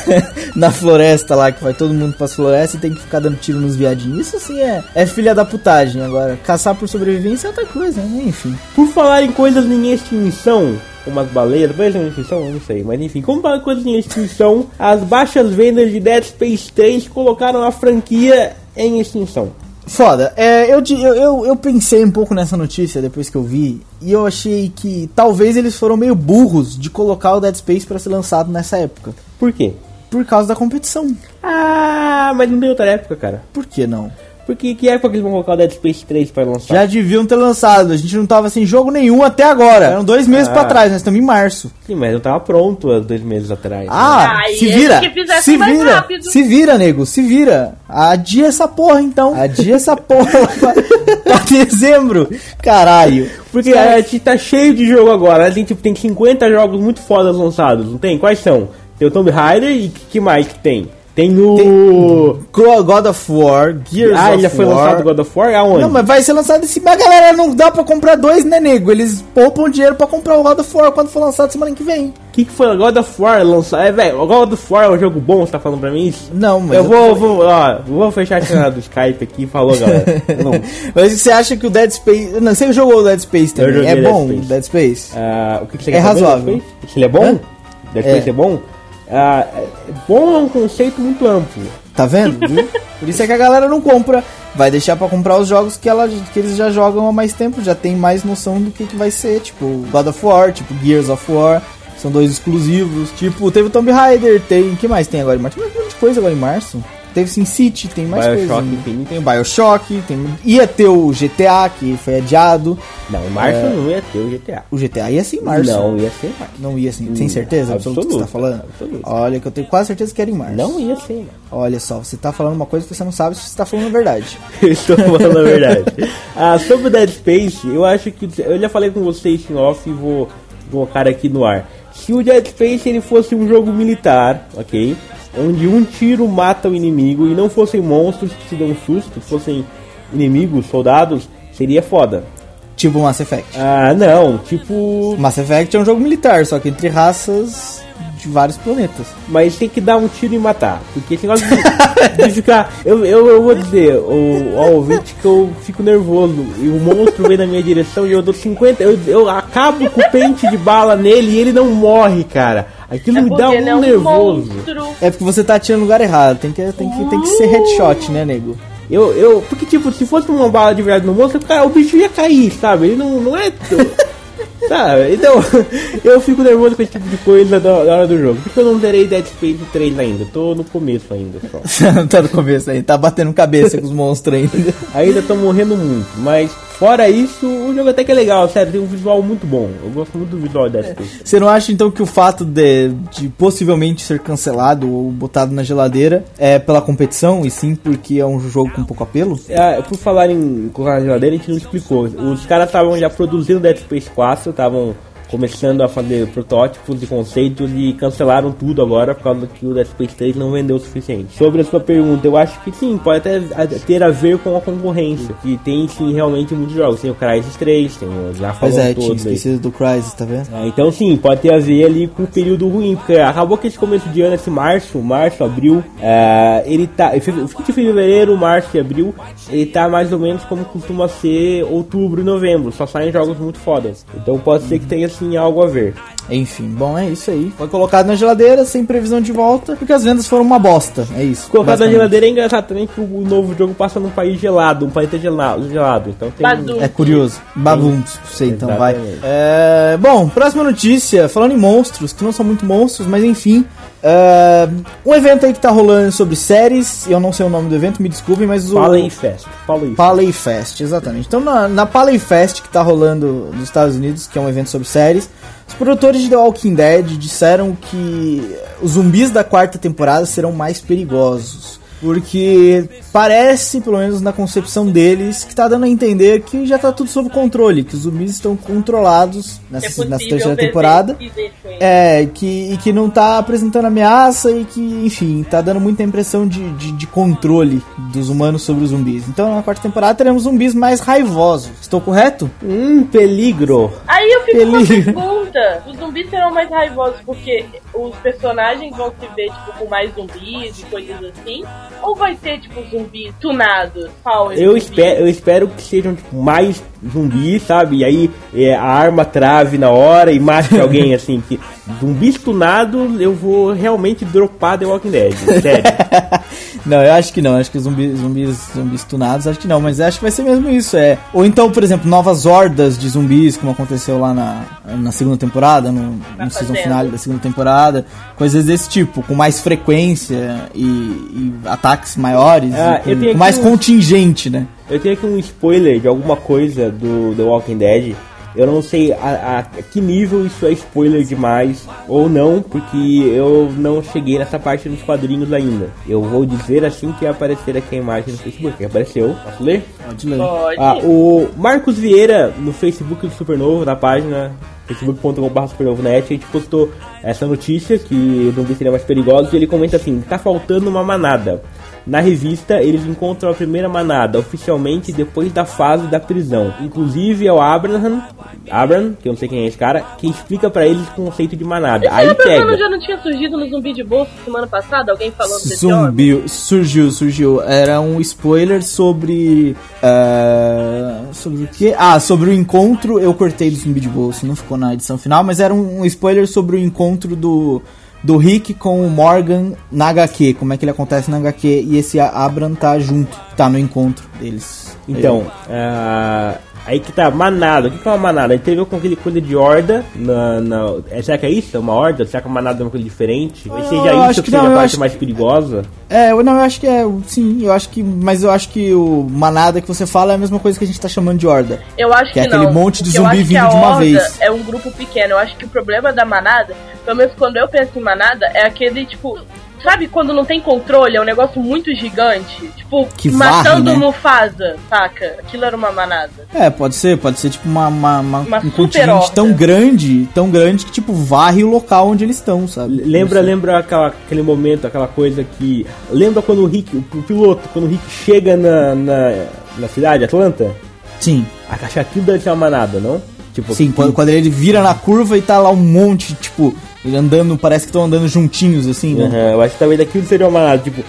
Na floresta lá, que vai todo mundo pras florestas e tem que ficar dando tiro nos viadinhos. Isso sim é, é filha da putagem. Agora, caçar por sobrevivência é outra coisa, né? Enfim. Por falar em coisas em extinção, como as baleias, depois em extinção, não sei, mas enfim, como falar em coisas em extinção, as baixas vendas de Dead Space 3 colocaram a franquia em extinção. Foda. É, eu, eu, eu, pensei um pouco nessa notícia depois que eu vi. E eu achei que talvez eles foram meio burros de colocar o Dead Space pra ser lançado nessa época. Por quê? Por causa da competição. Ah, mas não tem outra época, cara. Por que não? Porque que época que eles vão colocar o Dead Space 3 pra lançar? Já deviam ter lançado. A gente não tava sem jogo nenhum até agora. Eram dois meses Ah. pra trás, nós estamos em março. Sim, mas eu tava pronto há dois meses atrás. Ah, Ah, e se vira. Se vira. Se vira, nego. Se vira. Adia essa porra então. Adia essa porra pra, pra dezembro. Caralho. Porque a gente tá cheio de jogo agora. A gente tipo, tem 50 jogos muito fodas lançados, não tem? Quais são? Tem o Tomb Raider e que mais que tem? Tem o. Go- God of War, Gears ah, of ele já foi War. lançado God of War? Aonde? Não, mas vai ser lançado esse. Mas galera, não dá pra comprar dois, né, nego? Eles poupam dinheiro pra comprar o God of War quando for lançado semana que vem. O que, que foi God of War lançado? É, velho, o God of War é um jogo bom, você tá falando pra mim isso? Não, mas. eu vou, vou, ó, vou fechar a chamada do Skype aqui. Falou, galera. Não. Mas você acha que o Dead Space. Não, você jogou o Dead Space também? É Dead bom Space. o Dead Space? Ah, o que, que você É quer razoável. Dead Space? Ele é bom? Hã? Dead Space É. é, bom? Ah, é- bom é um conceito muito amplo. Tá vendo? Por isso é que a galera não compra. Vai deixar pra comprar os jogos que, ela, que eles já jogam há mais tempo, já tem mais noção do que, que vai ser. Tipo, God of War, tipo Gears of War. São dois exclusivos. Tipo, teve o Tomb Raider, tem. O que mais tem agora em março? Tem um monte de coisa agora em março. Teve Sin City, tem mais Bioshock coisa. Infinite. Tem o Bioshock, tem, ia ter o GTA, que foi adiado. Não, em março não ia ter o GTA. O GTA ia ser em março. Não ia ser em março. Não ia sim, sem Hum, certeza? Absoluto que você tá falando? absoluto. Olha, que eu tenho quase certeza que era em março. Não ia ser, mano. Olha só, você tá falando uma coisa que você não sabe se você tá falando a verdade. Eu Estou falando a verdade. Ah, sobre o Dead Space, eu acho que. Eu já falei com vocês em off e vou colocar aqui no ar. Se o Dead Space ele fosse um jogo militar, ok? Onde um tiro mata o inimigo e não fossem monstros que se dão susto, fossem inimigos, soldados, seria foda. Tipo Mass Effect. Ah, não, tipo. Mass Effect é um jogo militar, só que entre raças de vários planetas. Mas tem que dar um tiro e matar. Porque esse negócio de, de ficar. Eu, eu, eu vou dizer, o, ao ouvinte que eu fico nervoso. E o monstro vem na minha direção e eu dou 50. Eu, eu acabo com o pente de bala nele e ele não morre, cara. Aquilo É me dá porque um é um nervoso. monstro. É porque você tá atirando no lugar errado, tem que, tem que, tem que ser headshot, né, nego? Eu, eu, porque, tipo, se fosse uma bala de verdade no monstro, o bicho ia cair, sabe? Ele não, não é. tão- sabe? Então, eu fico nervoso com esse tipo de coisa na, hora do jogo. Por isso eu não zerei Dead Space 3 ainda. Tô no começo ainda só. tá no começo aí, tá batendo cabeça com os monstros ainda. Ainda tô morrendo muito, mas fora isso, o jogo até que é legal, sério, tem um visual muito bom. Eu gosto muito do visual de Dead Space. Você não acha então que o fato de, de possivelmente ser cancelado ou botado na geladeira é pela competição e sim porque é um jogo com pouco apelo? Ah, por falar em colocar na geladeira, a gente não explicou. Os caras estavam já produzindo Dead Space 4, estavam começando a fazer protótipos e conceitos e cancelaram tudo agora por causa que o Dead Space 3 não vendeu o suficiente. Sobre a sua pergunta, eu acho que sim, pode até ter a ver com a concorrência, que tem sim realmente muitos jogos. Tem o Crysis 3, tem o já Pois é, tinha aí. esquecido do Crysis, tá vendo? É, então sim, pode ter a ver ali com o período ruim, porque acabou que esse começo de ano, esse março, março, abril, é, ele tá. de fevereiro, março e abril, ele tá mais ou menos como costuma ser outubro e novembro, só saem jogos muito fodas. Então pode ser que tenha assim algo a ver. Enfim, bom, é isso aí. Foi colocado na geladeira, sem previsão de volta, porque as vendas foram uma bosta. É isso. Colocado na geladeira é engraçado também que o novo jogo passa num país gelado, um planeta gelado, gelado. Então tem. Badum. É curioso. Babums, sei, então vai. É, bom, próxima notícia. Falando em monstros, que não são muito monstros, mas enfim. É, um evento aí que tá rolando sobre séries. Eu não sei o nome do evento, me desculpem, mas o. Aí, Fest. Aí. Paley Fest, exatamente. Então, na, na Paley Fest que tá rolando nos Estados Unidos, que é um evento sobre séries, os produtores de The Walking Dead disseram que os zumbis da quarta temporada serão mais perigosos. Porque parece, pelo menos na concepção deles, que tá dando a entender que já tá tudo sob controle, que os zumbis estão controlados É nessa, possível nessa terceira temporada. com. É, que, e que não tá apresentando ameaça e que, enfim, tá dando muita impressão de, de, de controle dos humanos sobre os zumbis. Então, na quarta temporada teremos zumbis mais raivosos. Estou correto? Hum, peligro. Aí eu fico com uma Peligro. pergunta. Os zumbis serão mais raivosos porque os personagens vão se ver, tipo, com mais zumbis e coisas assim? Ou vai ter, tipo, zumbis tunados? Power Eu zumbis? espero, eu espero que sejam tipo, mais zumbis, sabe? E aí é, a arma trave na hora e mate alguém assim. Que zumbi tunado, eu vou realmente dropar The Walking Dead. Sério. não, eu acho que não. Acho que zumbis, zumbis, zumbis tunados, acho que não. Mas acho que vai ser mesmo isso. É. Ou então, por exemplo, novas hordas de zumbis, como aconteceu lá na, na segunda temporada, no, no season final da segunda temporada. Coisas desse tipo, com mais frequência e, e ataques maiores, Ah, e eu com, tenho com mais um- contingente, né? Eu tenho aqui um spoiler de alguma coisa do The Walking Dead. Eu não sei a, a que nível isso é spoiler demais ou não, porque eu não cheguei nessa parte dos quadrinhos ainda. Eu vou dizer assim que aparecer aqui a imagem no Facebook. Apareceu. Posso ler? Pode ler. Pode. Ah, o Marcos Vieira, no Facebook do Supernovo, na página facebook.com.br supernovonet, a gente postou essa notícia que os zumbis seriam mais perigosos e ele comenta assim, tá faltando uma manada. Na revista, eles encontram a primeira manada oficialmente depois da fase da prisão. Inclusive é o Abraham, Abraham, que eu não sei quem é esse cara, que explica pra eles o conceito de manada. Esse Aí pega. já não tinha surgido no zumbi de bolsa semana passada? Alguém falando desse homem? Zumbi, surgiu, surgiu. Era um spoiler sobre. eh, sobre o quê? Ah, sobre o encontro. Eu cortei do zumbi de bolso, não ficou na edição final, mas era um, um spoiler sobre o encontro do. Do Rick com o Morgan na HQ, como é que ele acontece na HQ, e esse Abram tá junto, tá no encontro deles. Então, ah, aí que tá, manada. O que que é uma manada? A gente teve com aquele coisa de horda. Na, na, é, será que é isso? É uma horda? Será que a manada é uma coisa diferente? Talvez Ah, seja eu isso acho que, que seja não, a parte acho mais perigosa? É, eu não, eu acho que é, sim, eu acho que, mas eu acho que o manada que você fala é a mesma coisa que a gente tá chamando de horda. Eu acho Que que, é aquele não. monte de porque eu zumbi que vindo a de uma horda vez. É um grupo pequeno. Eu acho que o problema da manada, pelo menos quando eu penso em manada, é aquele tipo. Sabe quando não tem controle? É um negócio muito gigante. Tipo, Que matando varre, né? Mufasa, saca? Aquilo era uma manada. É, pode ser, pode ser tipo uma, uma, uma- Uma um horda. tão grande, tão grande que tipo varre o local onde eles estão, sabe? Lembra, lembra aquela, aquele momento, aquela coisa que. Lembra quando o Rick, o, piloto, quando o Rick chega na, na, na cidade, Atlanta? Sim, Acho que aquilo deve ser uma manada, não? Tipo, sim, que- quando, quando ele vira na curva e tá lá um monte, tipo, ele andando, parece que estão andando juntinhos assim, né? Aham, eu acho que talvez aquilo seria uma tipo,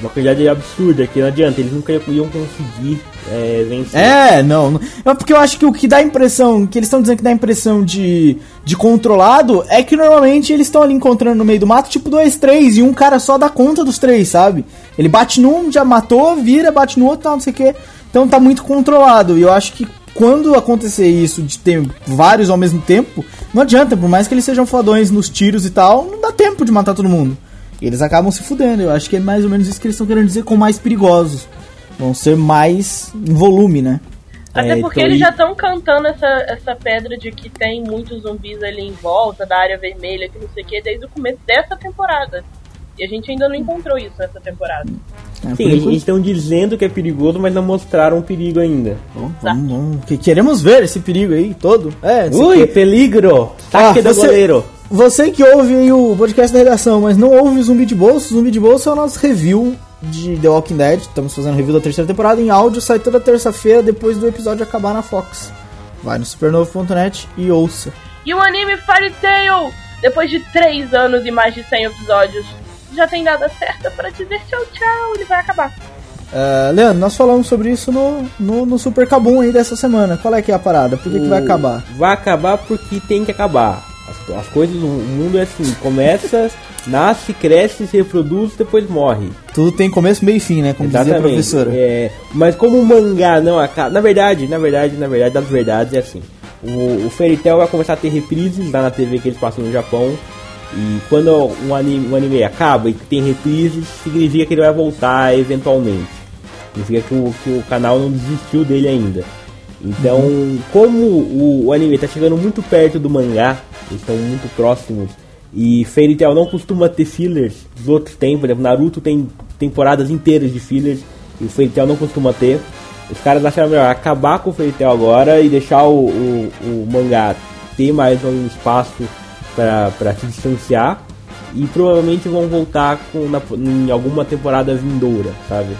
uma quantidade absurda, que não adianta, eles nunca iam conseguir é, vencer. É, não. não- É porque eu acho que o que dá a impressão, que eles estão dizendo que dá a impressão de, de controlado, é que normalmente eles estão ali encontrando no meio do mato, tipo dois, três, e um cara só dá conta dos três, sabe? Ele bate num, já matou, vira, bate no outro, tal, não sei o quê. Então tá muito controlado. E eu acho que quando acontecer isso, de ter vários ao mesmo tempo, não adianta, por mais que eles sejam fodões nos tiros e tal, não dá tempo de matar todo mundo. Eles acabam se fudendo. Eu acho que é mais ou menos isso que eles estão querendo dizer com mais perigosos. Vão ser mais em volume, né? Até É, porque então, eles já estão cantando essa, essa pedra de que tem muitos zumbis ali em volta da área vermelha, que não sei o que, desde o começo dessa temporada. E a gente ainda não encontrou isso nessa temporada. É, Sim, eles estão dizendo que é perigoso, mas não mostraram o perigo ainda. Bom, vamos, vamos. Que queremos ver esse perigo aí todo. É, Ui, que... peligro! Taque ah, do você, goleiro! Você que ouve aí o podcast da redação, mas não ouve o Zumbi de Bolso, o Zumbi de Bolso é o nosso review de The Walking Dead. Estamos fazendo review da terceira temporada em áudio, sai toda terça-feira depois do episódio acabar na Fox. Vai no supernovo.net e ouça. E o anime Fairy Tail, depois de 3 anos e mais de 100 episódios, já tem data certa para dizer tchau, tchau, ele vai acabar. Uh, Leandro, nós falamos sobre isso no, no, no, Super Cabum aí dessa semana. Qual é que é a parada? Por que, o... que vai acabar? Vai acabar porque tem que acabar. As, as coisas, o mundo é assim, começa, nasce, cresce, se reproduz, depois morre. Tudo tem começo, meio e fim, né? Como Exatamente. dizia a professora. É, mas como o mangá não acaba. Na verdade, na verdade, na verdade, das verdades é assim. O, o Fairy Tail vai começar a ter reprises lá na TV que eles passam no Japão. E quando um anime, um anime acaba e tem reprises, significa que ele vai voltar eventualmente. Significa que o, que o canal não desistiu dele ainda. Então, uhum. como o, o anime está chegando muito perto do mangá, eles estão muito próximos, e Fairy Tail não costuma ter fillers, os outros têm, por exemplo, Naruto tem temporadas inteiras de fillers, e o Fairy Tail não costuma ter. Os caras acharam melhor acabar com o Fairy Tail agora e deixar o, o, o mangá ter mais um espaço para se distanciar e provavelmente vão voltar com, na, em alguma temporada vindoura, sabe?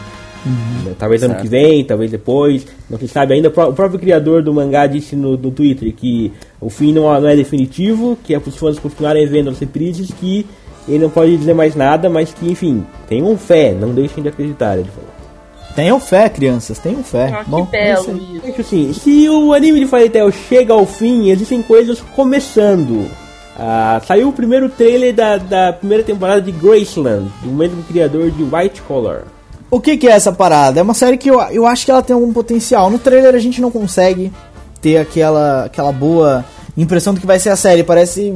Uhum. Talvez certo. ano que vem, talvez depois, não se sabe ainda. O próprio criador do mangá disse no, no Twitter que o fim não, não é definitivo, que é para os fãs continuarem vendo as reprises, que ele não pode dizer mais nada, mas que, enfim, tenham fé, não deixem de acreditar, ele falou. Tenham fé, crianças, tenham fé. Ah, Bom, que belo isso. Assim, se o anime de Fairy Tail chega ao fim, existem coisas começando. Ah, saiu o primeiro trailer da, da primeira temporada de Graceland, do mesmo criador de White Collar. O que, que, é essa parada? É uma série que eu, eu acho que ela tem algum potencial. No trailer a gente não consegue ter aquela, aquela boa impressão do que vai ser a série. Parece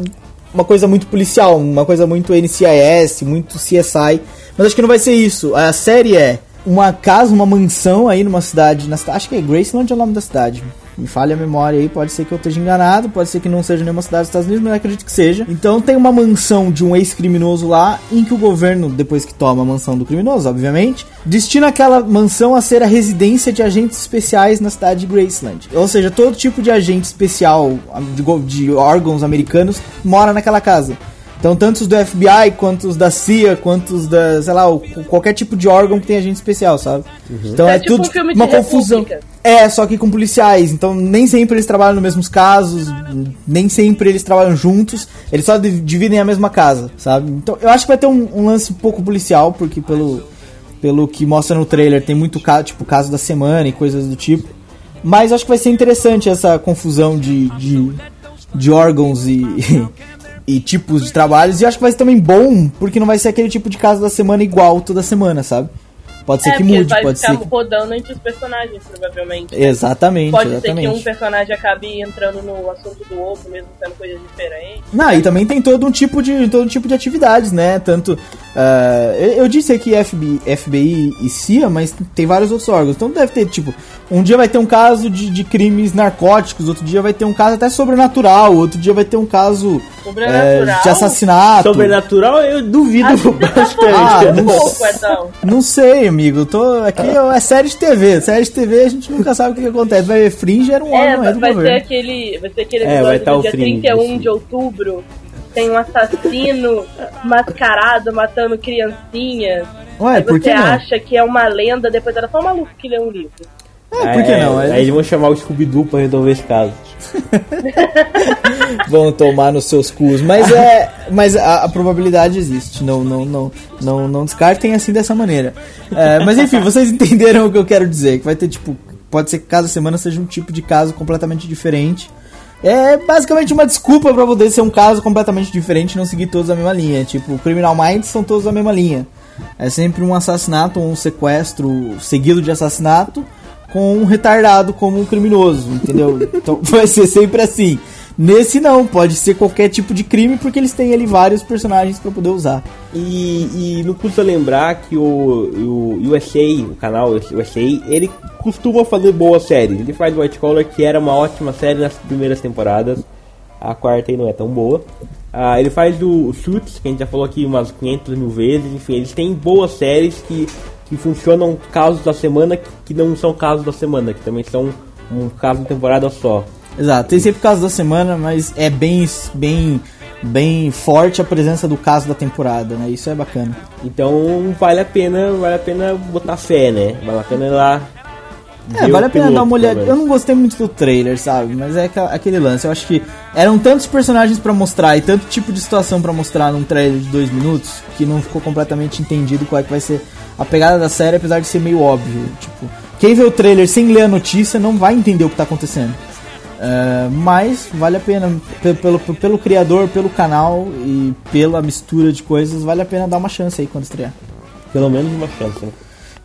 uma coisa muito policial, uma coisa muito NCIS, muito CSI. Mas acho que não vai ser isso. A série é uma casa, uma mansão aí numa cidade. Na, acho que é Graceland é o nome da cidade me falha a memória aí, pode ser que eu esteja enganado, pode ser que não seja nenhuma cidade dos Estados Unidos, mas acredito que seja. Então tem uma mansão de um ex-criminoso lá, em que o governo, depois que toma a mansão do criminoso, obviamente, destina aquela mansão a ser a residência de agentes especiais na cidade de Graceland. Ou seja, todo tipo de agente especial de, de órgãos americanos mora naquela casa. Então, tanto os do FBI, quanto os da CIA, quanto os da, sei lá, qualquer tipo de órgão que tem agente especial, sabe? Uhum. Então é, é tipo tudo um uma confusão. República. É, só que com policiais. Então, nem sempre eles trabalham nos mesmos casos, nem sempre eles trabalham juntos, eles só dividem a mesma casa, sabe? Então, eu acho que vai ter um, um lance um pouco policial, porque pelo, pelo que mostra no trailer, tem muito caso, tipo, caso da semana e coisas do tipo. Mas acho que vai ser interessante essa confusão de, de, de órgãos e, e tipos de trabalhos. E acho que vai ser também bom, porque não vai ser aquele tipo de caso da semana igual toda semana, sabe? Pode ser é, que mude, vai pode ficar ser. rodando entre os personagens, provavelmente. Exatamente. Pode exatamente. ser que um personagem acabe entrando no assunto do outro, mesmo sendo coisas diferentes. Não, e também tem todo um tipo de, todo um tipo de atividades, né? Tanto. Uh, eu disse aqui FBI, FBI e CIA, mas tem vários outros órgãos. Então deve ter, tipo, um dia vai ter um caso de, de crimes narcóticos, outro dia vai ter um caso até sobrenatural, outro dia vai ter um caso é, de assassinato. Sobrenatural eu duvido tá bastante. Ah, não, pouco, então. não sei, amigo. Tô, aqui é série de TV. Série de TV a gente nunca sabe o que, que acontece. Vai ver Fringe, era um é, órgão vai, vai ser aquele Vai ser aquele é, vai tá o dia Fringe, 31 de outubro. Tem um assassino mascarado matando criancinhas. Ué, Aí você acha que é uma lenda, depois era só um maluco que lê um livro. É, por que é, não? Aí eles vão chamar o Scooby-Doo pra resolver esse caso. vão tomar nos seus cus. Mas é. Mas a, a, probabilidade existe. Não, não, não, não, não descartem assim dessa maneira. É, mas enfim, vocês entenderam o que eu quero dizer. Que vai ter, tipo, pode ser que cada semana seja um tipo de caso completamente diferente. É basicamente uma desculpa para poder ser um caso completamente diferente e não seguir todos a mesma linha. Tipo, Criminal Minds são todos a mesma linha. É sempre um assassinato ou um sequestro seguido de assassinato com um retardado como um criminoso, entendeu? então vai ser sempre assim. Nesse não, pode ser qualquer tipo de crime porque eles têm ali vários personagens para poder usar. E, e não custa lembrar que o, o USA, o canal USA, ele costuma fazer boas séries. Ele faz White Collar, que era uma ótima série nas primeiras temporadas. A quarta aí não é tão boa. Ah, ele faz o Suits, que a gente já falou aqui umas 500 mil vezes. Enfim, eles têm boas séries que, que funcionam casos da semana que, não são casos da semana, que também são um caso de temporada só. Exato, tem sempre caso da semana, mas é bem, bem, bem forte a presença do caso da temporada, né? Isso é bacana. Então vale a pena, vale a pena botar fé, né? Vale a pena ir lá. É, vale a pena dar uma olhada. Eu não gostei muito do trailer, sabe? Mas é aquele lance. Eu acho que eram tantos personagens pra mostrar e tanto tipo de situação pra mostrar num trailer de dois minutos que não ficou completamente entendido qual é que vai ser a pegada da série, apesar de ser meio óbvio. Tipo, quem vê o trailer sem ler a notícia não vai entender o que tá acontecendo. É, mas vale a pena, pe- pelo, pelo criador, pelo canal e pela mistura de coisas, vale a pena dar uma chance aí quando estrear. Pelo menos uma chance. né?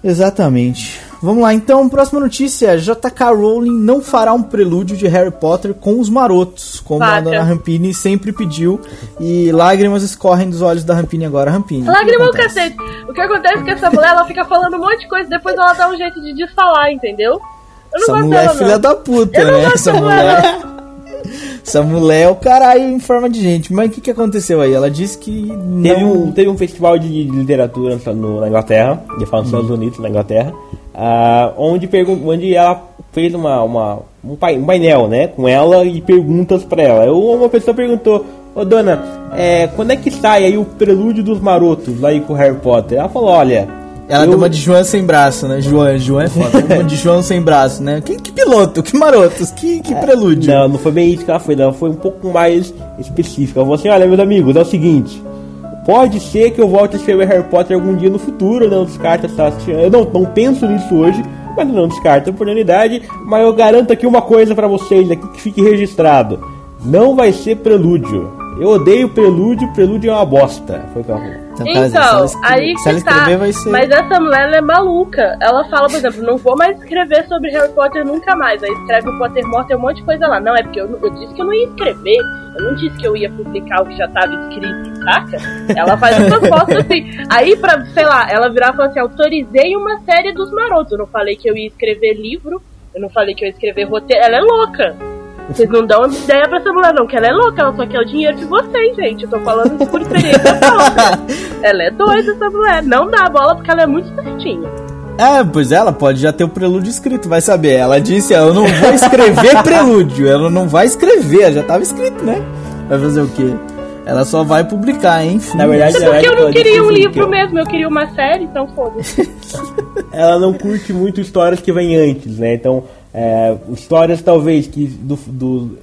Exatamente. Vamos lá, então, próxima notícia: JK Rowling não fará um prelúdio de Harry Potter com os marotos, como a dona Rampini sempre pediu, e lágrimas escorrem dos olhos da Rampini agora. Rampini. o Lágrima o acontece? cacete. O que acontece é que essa mulher, ela fica falando um monte de coisa, depois ela dá um jeito de desfalar, entendeu? Eu não Essa gosto mulher é dela, filha não. da puta, Eu não né? gosto Essa dela, mulher. Essa mulher é o caralho em forma de gente. Mas o que, que aconteceu aí? Ela disse que. Teve não... um, teve um festival de literatura no- na Inglaterra, de falar nos Estados Unidos, na Inglaterra, ah, onde, pergun- onde ela fez uma, uma- um, pai- painel né, com ela e perguntas pra ela. Eu, uma pessoa perguntou, ô dona, é, quando é que sai aí o prelúdio dos marotos lá aí com o Harry Potter? Ela falou, olha. Ela eu- uma de João sem braço, né? João, João é foda. uma de João sem braço, né? Que, que piloto, que marotos, que, que prelúdio. Não, não foi bem isso que ela foi, não. Foi um pouco mais específica. Ela falou assim: olha, meus amigos, é o seguinte. Pode ser que eu volte a escrever Harry Potter algum dia no futuro, não descarto essa. Eu não, não penso nisso hoje, mas não descarto a oportunidade. Mas eu garanto aqui uma coisa pra vocês, aqui que fique registrado: não vai ser prelúdio. Eu odeio prelúdio, prelúdio é uma bosta. Foi o que ela falou. cara, se ela Então, aí se ela que tá. escrever, vai ser. Mas essa mulher ela é maluca. Ela fala, por exemplo, não vou mais escrever sobre Harry Potter nunca mais. Aí escreve o Potter morto e um monte de coisa lá. Não, é porque eu, eu disse que eu não ia escrever. Eu não disse que eu ia publicar o que já tava escrito, saca? Ela faz essas fotos assim. Aí, pra, sei lá, ela virar e falar assim: autorizei uma série dos marotos. Eu não falei que eu ia escrever livro. Eu não falei que eu ia escrever roteiro. Ela é louca. Vocês não dão ideia pra essa mulher, não, que ela é louca, ela só quer o dinheiro de vocês, gente. Eu tô falando isso por experiência própria. Ela é doida, essa mulher. Não dá bola porque ela é muito certinha. É, pois ela pode já ter o prelúdio escrito, vai saber. Ela disse, eu não vou escrever prelúdio. Ela não vai escrever, já tava escrito, né? Vai fazer o quê? Ela só vai publicar, enfim. Na verdade, É ela porque eu não queria um livro que mesmo, eu queria uma série, então foda-se. Ela não curte muito histórias que vêm antes, né? Então, é, histórias talvez que do, do-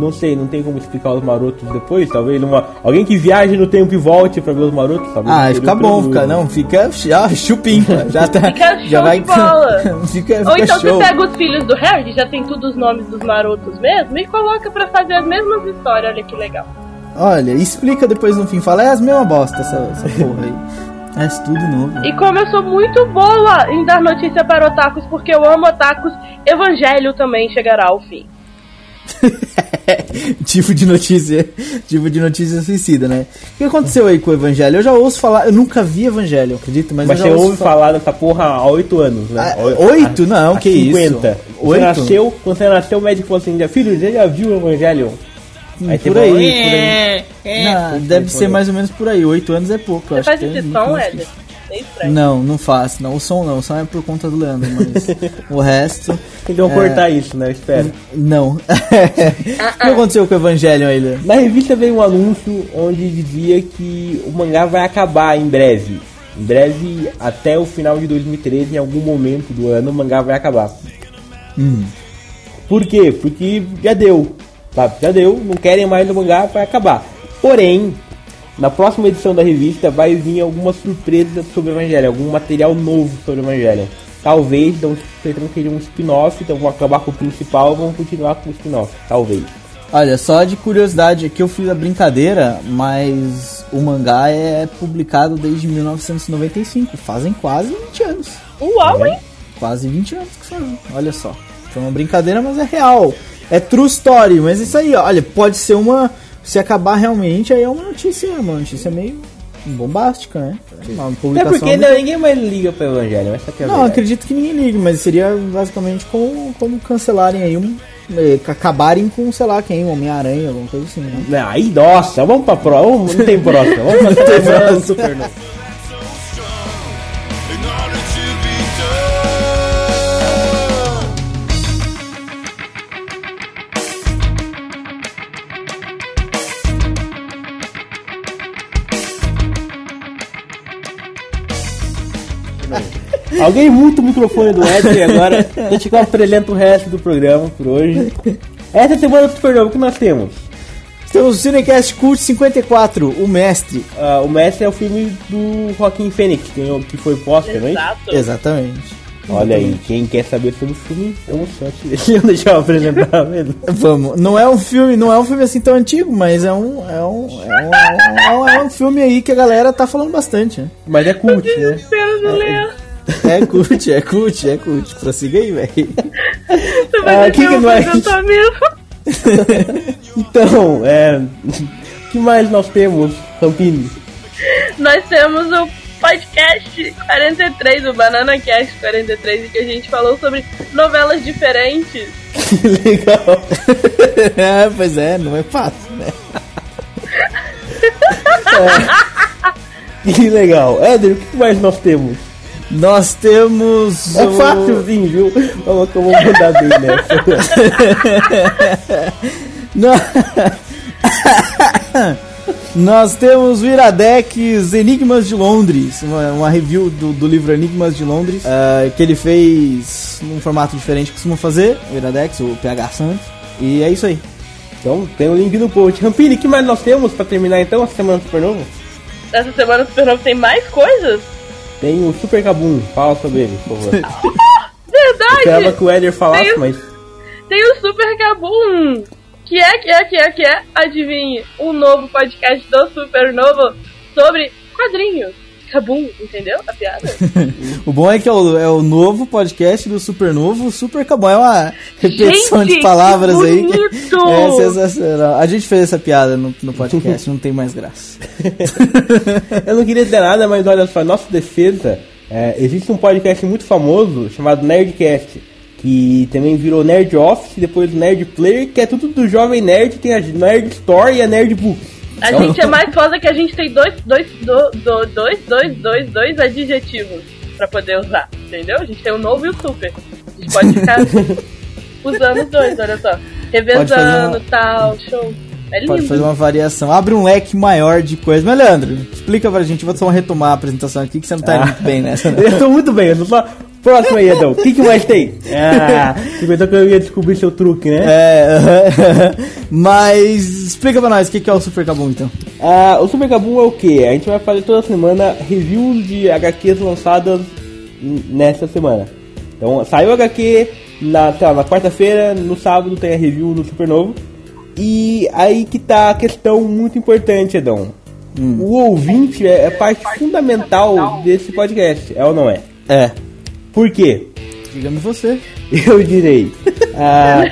Não sei, não tem como explicar os marotos depois. Talvez uma, alguém que viaje no tempo e volte pra ver os marotos. talvez Ah, fica bom, fica, não, fica ah, chupinha, já tá, Fica já vai, de bola. fica, Ou fica então show. você pega os filhos do Harry, já tem tudo os nomes dos marotos mesmo, e coloca pra fazer as mesmas histórias, olha que legal. Olha, explica depois no fim, fala, é as mesmas bosta essa, essa porra aí. É isso tudo novo. E como eu sou muito boa em dar notícia para otakus, porque eu amo otakus, Evangelho também chegará ao fim. tipo de notícia, tipo de notícia suicida, né? O que aconteceu aí com o Evangelho? Eu já ouço falar, eu nunca vi Evangelho, acredito, mas, Mas eu você já ouço ouve falar dessa porra há oito anos, né? Ah, Oi- oito? Não, há que isso. 50. Você Oito? nasceu, quando você nasceu, o médico falou assim: filho, você já viu o Evangelho? Hum, Aí por aí, falou, por aí. "É, é." Não, deve ser mais ou menos por aí. Oito anos é pouco. eu Você acho faz que é esse muito som, Éder? É. Não, não faço. Não, o som não. O som é por conta do Leandro, mas o resto. Então É. cortar isso, né? Eu espero. Não. o que aconteceu com o Evangelho aí, Leandro? Na revista veio um anúncio onde dizia que o mangá vai acabar em breve. Em breve, até o final de 2013, em algum momento do ano, o mangá vai acabar. Hum. Por quê? Porque já deu. Sabe? Já deu, não querem mais o mangá, vai acabar. Porém, na próxima edição da revista vai vir algumas surpresas sobre o Evangelho, algum material novo sobre o Evangelho. Talvez, então, pensando que seja um spin-off, então vão acabar com o principal, vão continuar com o spin-off. Talvez. Olha, só de curiosidade aqui eu fiz a brincadeira, mas o mangá é publicado desde 1995. Fazem quase 20 anos. Uau, hein? Quase 20 anos que fazem. Olha só. Foi uma brincadeira, mas é real. É true story, mas isso aí, olha, pode ser uma. Se acabar realmente, aí é uma notícia, uma notícia meio bombástica, né? Uma É publicação. porque não, ninguém mais liga pro Evangelho, essa que é Não, acredito que ninguém ligue, mas seria basicamente como, como cancelarem aí um, eh, acabarem com, sei lá, quem, Homem-Aranha, alguma coisa assim, né? Aí, nossa, vamos pra próxima. Não tem próxima. Vamos pra próxima. Supernova. in Alguém muta o microfone do Edson agora. A gente apresenta o resto do programa por hoje. Essa semana do Supernova, o que nós temos? Temos o Cinecast Cult 54, O Mestre. Ah, o Mestre é o filme do Joaquim Fênix, que, foi não é? Exato. Exatamente. Olha aí, quem quer saber sobre o filme, vamos só te deixa eu apresentar mesmo. Vamos, não é um filme, não é um filme assim tão antigo, mas é um, é um, é um, é um, é um filme aí que a galera tá falando bastante, né? Mas é cult, né? De ler. É cult, é cult, é cult. Prossiga aí, velho. Ah, que que mesmo? Então, é. O que mais nós temos, Rampini? Nós temos o podcast 43, o Banana Cast 43, em que a gente falou sobre novelas diferentes. Que legal. é, pois é, não é fácil, né? Que legal. Éder, o que mais nós temos? Nós temos. É o- fácilzinho, viu? Vamos que eu vou mandar bem nessa. Nó- Nós temos o Iradex Enigmas de Londres, uma, uma review do, do livro Enigmas de Londres, ah, que ele fez num formato diferente que costuma fazer, o Iradex, o PH Santos. E é isso aí. Então, tem o link no post. Rampini, o que mais nós temos pra terminar então a semana do Supernova? Essa semana o Supernova tem mais coisas? Tem o Super Kabum. Fala sobre ele, por favor. Verdade! Esperava que o Éder falasse, Tem- mas. Tem o Super Kabum! Que é, que é, que é, que é, adivinhe, um novo podcast do Supernovo sobre quadrinhos. Kabum, entendeu a piada? O bom é que é o, é o novo podcast do Supernovo, Super Acabou. É uma repetição Gente, de palavras que aí. que é sensacional. A gente fez essa piada no, no podcast, não tem mais graça. Eu não queria dizer nada, mas olha só, nossa defesa, é, existe um podcast muito famoso chamado Nerdcast, que também virou Nerd Office, depois Nerd Player, que é tudo do Jovem Nerd, tem a Nerd Store e a Nerd Book. A gente é mais foda que a gente tem dois, dois, do, do, dois, dois, dois, dois adjetivos pra poder usar, entendeu? A gente tem o novo e o super. A gente pode ficar usando os dois, olha só. Revezando, uma- tal, show. É lindo. Pode fazer uma variação. Abre um leque maior de coisas. Mas, Leandro, explica pra gente. Vou só retomar a apresentação aqui, que você não tá indo muito bem nessa. né? Eu tô muito bem, eu tô só. Próximo aí, Edão. O que, que mais tem? Ah, você pensou que eu ia descobrir seu truque, né? É, mas explica pra nós o que que é o Super Cabum, então. Ah, o Super Kabum é o que? A gente vai fazer toda semana reviews de HQs lançadas nessa semana. Então saiu o HQ na, lá, na quarta-feira, no sábado tem a review do Supernovo. E aí que tá a questão muito importante, Edão. O ouvinte é, é parte fundamental desse podcast, é ou não é? É. Por quê? Diga-me você. Eu direi. Ah,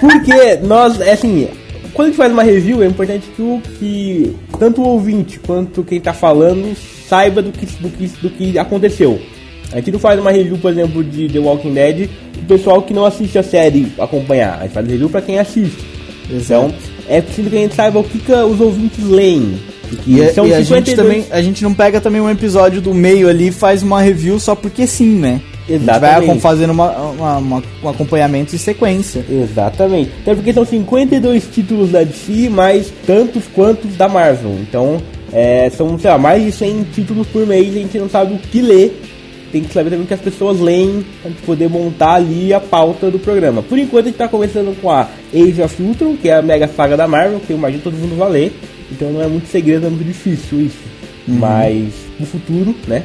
porque nós, é assim, quando a gente faz uma review, é importante que, o, que tanto o ouvinte quanto quem tá falando saiba do que, do que, do que aconteceu. A gente não faz uma review, por exemplo, de The Walking Dead pro pessoal que não assiste a série acompanhar. A gente faz review pra quem assiste. Então, é preciso que a gente saiba o que, que os ouvintes leem. E, E a- são e a gente 52 também, a gente não pega também um episódio do meio ali e faz uma review só porque sim, né? A gente vai Exatamente. acom- fazendo uma, uma- uma- um acompanhamento em sequência. Exatamente. Até porque são 52 títulos da DC, mais tantos quantos da Marvel. Então, é, são, sei lá, mais de 100 títulos por mês, a gente não sabe o que ler. Tem que saber também o que as pessoas leem pra gente poder montar ali a pauta do programa. Por enquanto a gente tá começando com a Age of Ultron, que é a mega saga da Marvel, que eu imagino todo mundo vai ler. Então não é muito segredo, é muito difícil isso. Mas no futuro, né?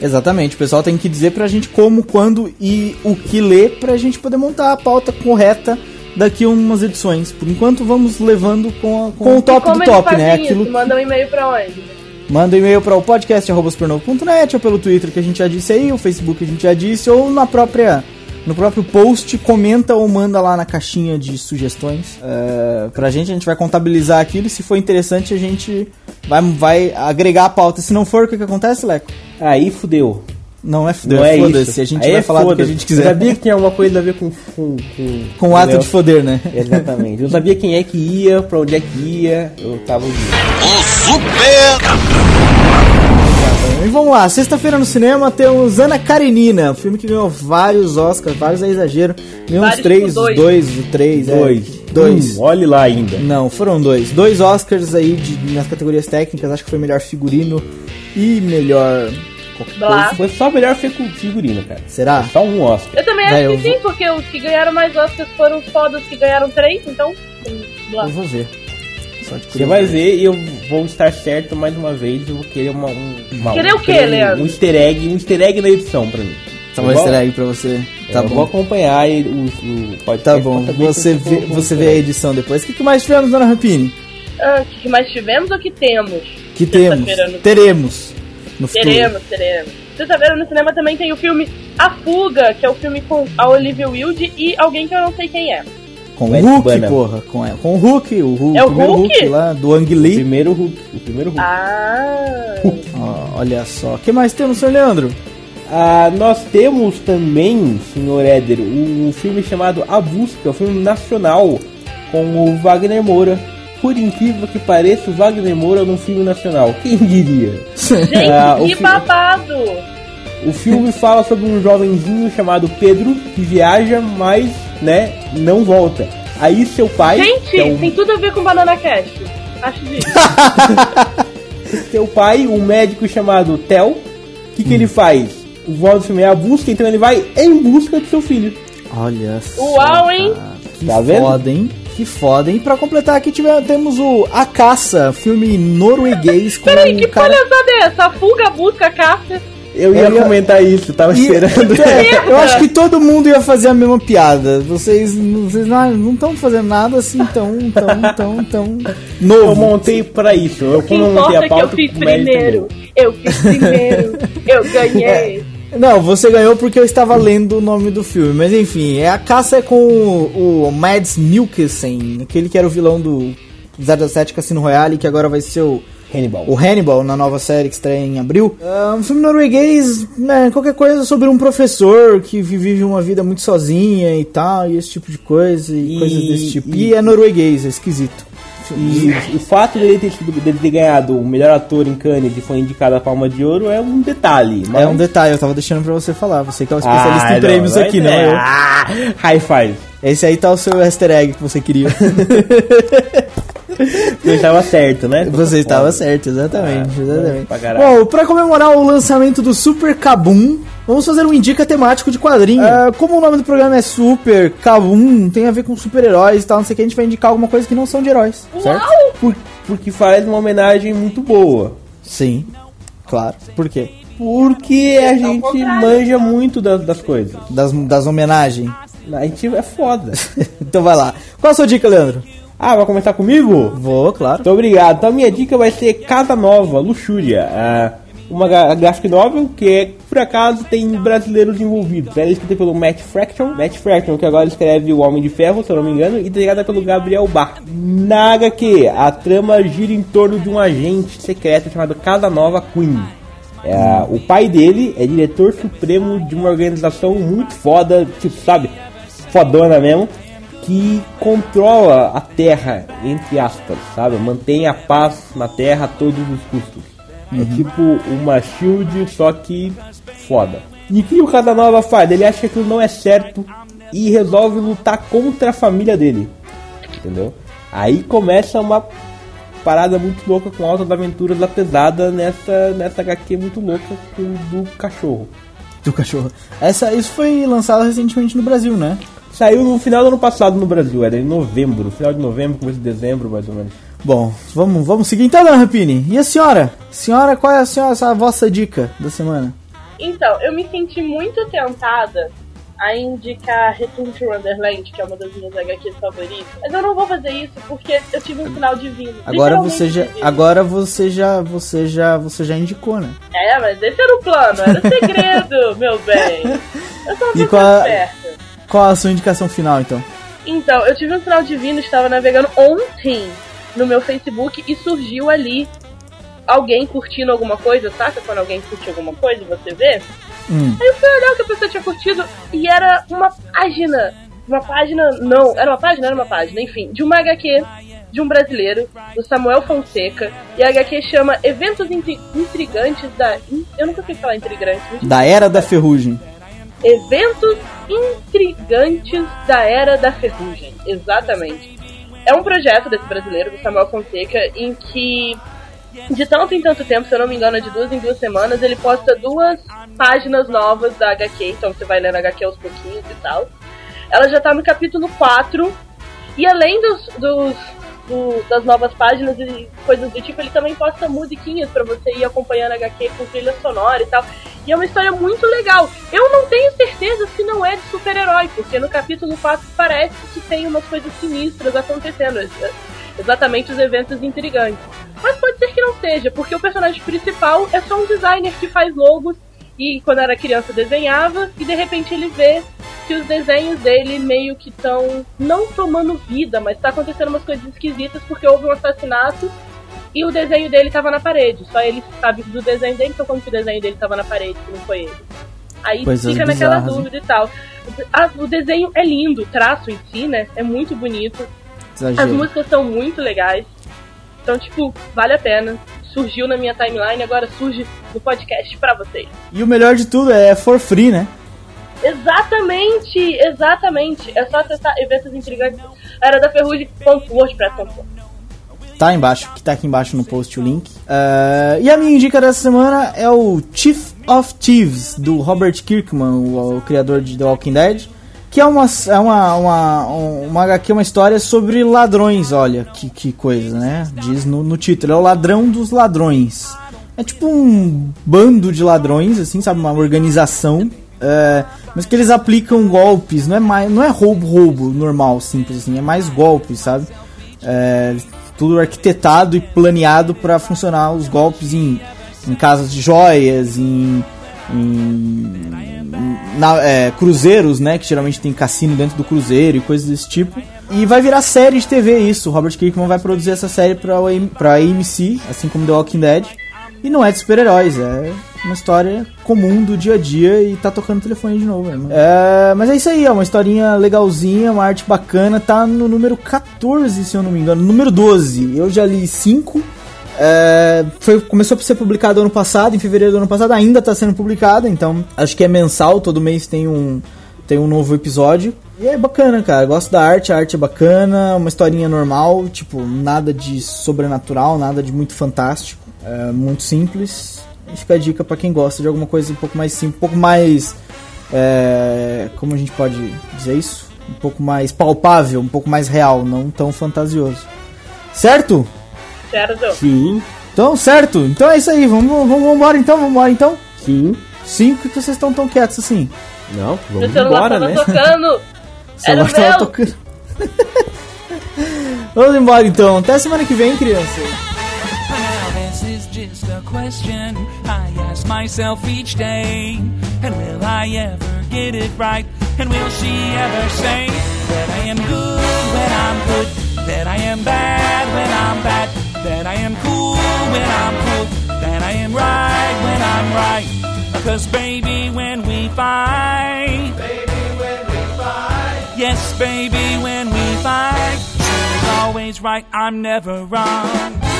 Exatamente, o pessoal tem que dizer pra gente como, quando e o que ler pra gente poder montar a pauta correta daqui a umas edições. Por enquanto vamos levando com, a- com o top do top, né? isso? Aquilo Manda um e-mail pra onde? Manda um e-mail para o podcast.supernovo.net ou pelo Twitter que a gente já disse aí, o Facebook que a gente já disse, ou na própria, no próprio post, comenta ou manda lá na caixinha de sugestões. É, pra gente, a gente vai contabilizar aquilo e se for interessante a gente vai, vai agregar a pauta. Se não for, o que, que acontece, Leco? Aí fudeu. Não é Não é foda-se, isso. a gente Aí vai é falar do que a foda-se. gente Eu quiser. sabia que tinha alguma coisa a ver com... Com, com, Com o ato de foder, né? Exatamente. Eu sabia quem é que ia, pra onde é que ia, eu tava ouvindo. E vamos lá, sexta-feira no cinema temos Ana Karenina, um filme que ganhou vários Oscars, vários é exagero. Ganhou uns Vários três, dois. dois, três, é. Dois. Dois. Hum, olhe lá ainda. Não, foram dois. Dois Oscars aí de- nas categorias técnicas, acho que foi melhor figurino e melhor. Blá. coisa. Foi só melhor figu- figurino, cara. Será? Só um Oscar. Eu também Vai, acho eu que sim, porque os que ganharam mais Oscars foram os fodas que ganharam três, então. hum, Lá. Eu vou ver. Só de Você vai ver e eu vou estar certo mais uma vez. Eu vou querer uma. Um, uma- Querer o quê, um, Leandro? Um easter egg, um easter egg na edição pra mim. Tá bom, vou- easter egg pra você. Tá eu vou bom. acompanhar e o, o podcast. Tá bom, você vê, vou- você vê a edição depois. O que, que mais tivemos, dona Rampini? Ah, o que mais tivemos ou que temos? Que temos. Sexta-feira no- Teremos. No futuro. Teremos, teremos. Sexta-feira no cinema também tem o filme A Fuga, que é o filme com a Olivia Wilde e alguém que eu não sei quem é. Com o Hulk, Banner. porra. Com, é, com o Hulk, o, Hulk, É o primeiro Hulk? lá, do Ang O Lee. primeiro Hulk. O primeiro Hulk. Ah. Ó, olha só. O que mais temos, senhor Leandro? Ah, nós temos também, senhor Éder, um filme chamado A Busca, um filme nacional com o Wagner Moura. Por incrível que pareça, o Wagner Moura num filme nacional. Quem diria? Gente, Ah, o que fi- babado! O filme fala sobre um jovenzinho chamado Pedro que viaja, mas, né, não volta. Aí seu pai, Gente, é um- tem tudo a ver com Banana Cast. Acho disso. seu pai, um médico chamado Theo, o que, que ele faz? O modo do filme é a busca, então ele vai em busca do seu filho. Olha só. Uau, hein? cara. Que Tá vendo? foda, hein? Que foda, hein? Pra completar aqui tive- temos o A Caça, filme norueguês com Peraí, um que cara... palhaçada é essa? A fuga, busca, a caça. Eu ia Eu ia- comentar isso, tava E- esperando. É, eu acho que todo mundo ia fazer a mesma piada. Vocês, não- vocês não estão fazendo nada assim tão, tão, tão, tão Eu novo. montei pra isso. Eu, O que como eu montei importa a é que eu pauta, fiz é primeiro. Eu fiz primeiro. Eu ganhei. Não, você ganhou porque eu estava lendo o nome do filme. Mas enfim, é a caça é com o, o Mads Mikkelsen, aquele que era o vilão do 007 Cassino Royale, que agora vai ser o, Hannibal. o Hannibal na nova série que estreia em abril. É um filme norueguês, né, qualquer coisa sobre um professor que vive uma vida muito sozinha e tal, e esse tipo de coisa, e, E- coisas desse tipo. e- E é norueguês, é esquisito. E o fato dele ter, dele ter ganhado o melhor ator em Cannes e foi indicado a Palma de Ouro é um detalhe. É um detalhe, eu tava deixando pra você falar. Você que é o especialista Ah, em prêmios não, aqui, mas não é- eu. Ah, high five. Esse aí tá o seu easter egg que você queria. Eu estava certo, né? Você estava certo, exatamente. Ah, exatamente. pra. Bom, pra comemorar o lançamento do Super Kabum, vamos fazer um indica temático de quadrinho. Ah, como o nome do programa é Super Kabum, tem a ver com super-heróis e tal, não sei o que, a gente vai indicar alguma coisa que não são de heróis, certo? Por- porque faz uma homenagem muito boa. Sim, claro. Por quê? Porque a gente contrário. manja muito das, das coisas. Das, das homenagens. A gente é foda. então vai lá. Qual a sua dica, Leandro? Ah, vai começar comigo? Vou, claro. Muito obrigado. Então a minha dica vai ser Casa Nova, Luxúria. Ah, uma graphic novel que, é, por acaso, tem brasileiros envolvidos. Ela é escrita pelo Matt Fraction. Matt Fraction, que agora escreve O Homem de Ferro, se eu não me engano, e delegada pelo Gabriel Bar. Na HQ, a trama gira em torno de um agente secreto chamado Casa Nova Queen. É, o pai dele é diretor supremo de uma organização muito foda, tipo, sabe? Fodona mesmo que controla a Terra, entre aspas, sabe? Mantém a paz na Terra a todos os custos. É tipo uma shield, só que foda. E o que o Casanova faz? Ele acha que aquilo não é certo e resolve lutar contra a família dele. Entendeu? Aí começa uma parada muito louca com altas aventuras da pesada nessa, nessa HQ muito louca com- do cachorro. Do cachorro. Essa, isso foi lançado recentemente no Brasil, né? Saiu no final do ano passado no Brasil, era em novembro, final de novembro, começo de dezembro, mais ou menos. Bom, vamos, vamos seguir então, Dona Rapini. E a senhora? Senhora, qual é a, senhora, a vossa dica da semana? Então, eu me senti muito tentada a indicar Return to Wonderland, que é uma das minhas HQs favoritas. Mas eu não vou fazer isso porque eu tive um final divino. Agora você já, divino. agora você já, você já, você já indicou, né? É, mas esse era o plano, era o segredo, meu bem. Eu só E qual. Qual a sua indicação final, então? Então, eu tive um sinal divino, estava navegando ontem no meu Facebook e surgiu ali alguém curtindo alguma coisa, saca? Quando alguém curte alguma coisa, você vê. Hum. Aí eu fui olhar o que a pessoa tinha curtido e era uma página. Uma página. Não, era uma página? Era uma página, enfim, de uma HQ de um brasileiro, do Samuel Fonseca, e a HQ chama Eventos Intri- Intrigantes da. Eu nunca sei falar intrigantes. me Da Era da Ferrugem. Eventos intrigantes da Era da Ferrugem. Exatamente. É um projeto desse brasileiro, do Samuel Fonseca, em que, de tanto em tanto tempo, se eu não me engano, é de duas em duas semanas, ele posta duas páginas novas da HQ, então você vai lendo a HQ aos pouquinhos e tal. Ela já tá no capítulo 4, e além dos, dos, do- das novas páginas e coisas do tipo, ele também posta musiquinhas pra você ir acompanhando a HQ com trilha sonora e tal. E é uma história muito legal. Eu não tenho certeza se não é de super-herói, porque no capítulo 4 parece que tem umas coisas sinistras acontecendo. ex- Exatamente os eventos intrigantes. Mas pode ser que não seja, porque o personagem principal é só um designer que faz logos e quando era criança desenhava e de repente ele vê que os desenhos dele meio que estão não tomando vida, mas tá acontecendo umas coisas esquisitas porque houve um assassinato e o desenho dele tava na parede. Só ele sabe do desenho dele, então como que o desenho dele tava na parede, se não foi ele. Aí Coisas fica naquela bizarras, dúvida e tal. Ah, o desenho é lindo, o traço em si, né? É muito bonito. As Exagero. músicas são muito legais. Então, tipo, vale a pena. Surgiu na minha timeline, agora surge no podcast pra vocês. E o melhor de tudo é for free, né? Exatamente, exatamente. É só acessar eventos intrigantes era da ferrugem.wordpress.com. Tá embaixo, que tá aqui embaixo no post o link. Eh, e a minha indica dessa semana é o Chief of Thieves, do Robert Kirkman, o, o criador de The Walking Dead. Que é uma, é uma, uma, uma HQ, uma história sobre ladrões, olha, que, que coisa, né? Diz no, no título, é o ladrão dos ladrões. É tipo um bando de ladrões, assim, sabe? Uma organização. é, mas que eles aplicam golpes, não é, mais, não é roubo, roubo normal, simples assim, é mais golpes, sabe? É, tudo arquitetado e planeado para funcionar os golpes em, em casas de joias, em, em na- é, cruzeiros, né? Que geralmente tem cassino dentro do cruzeiro e coisas desse tipo. E vai virar série de TV isso. O Robert Kirkman vai produzir essa série pra, pra AMC, assim como The Walking Dead. E não é de super-heróis, é uma história comum do dia a dia e tá tocando telefone de novo. né? É, mas é isso aí, é uma historinha legalzinha, uma arte bacana. Tá no número 14, se eu não me engano. Número 12. Eu já li 5. É, foi, começou a ser publicado ano passado, em fevereiro do ano passado, ainda está sendo publicado, então acho que é mensal, todo mês tem um, tem um novo episódio. E é bacana, cara. Gosto da arte, a arte é bacana, uma historinha normal, tipo, nada de sobrenatural, nada de muito fantástico. É muito simples. E fica a dica pra quem gosta de alguma coisa um pouco mais simples, um pouco mais. é, como a gente pode dizer isso? Um pouco mais palpável, um pouco mais real, não tão fantasioso. Certo? Certo? Sim, Então, certo. Então é isso aí. Vamos, vamos, vamos embora então, vamos embora então. sim. Sim, por que vocês estão tão quietos assim? Não, vamos embora, né? tocando. O Era o meu. tocando. vamos embora então. Até semana que vem, crianças. Now this is just a question I ask myself each day. And will I ever get it right? And will she ever say that I am good when I'm good? That I am bad when I'm bad? That I am cool when I'm cool? That I am right when I'm right? Cause baby, when we fight, Baby, when we fight. Yes, baby, when we fight, she's always right, I'm never wrong.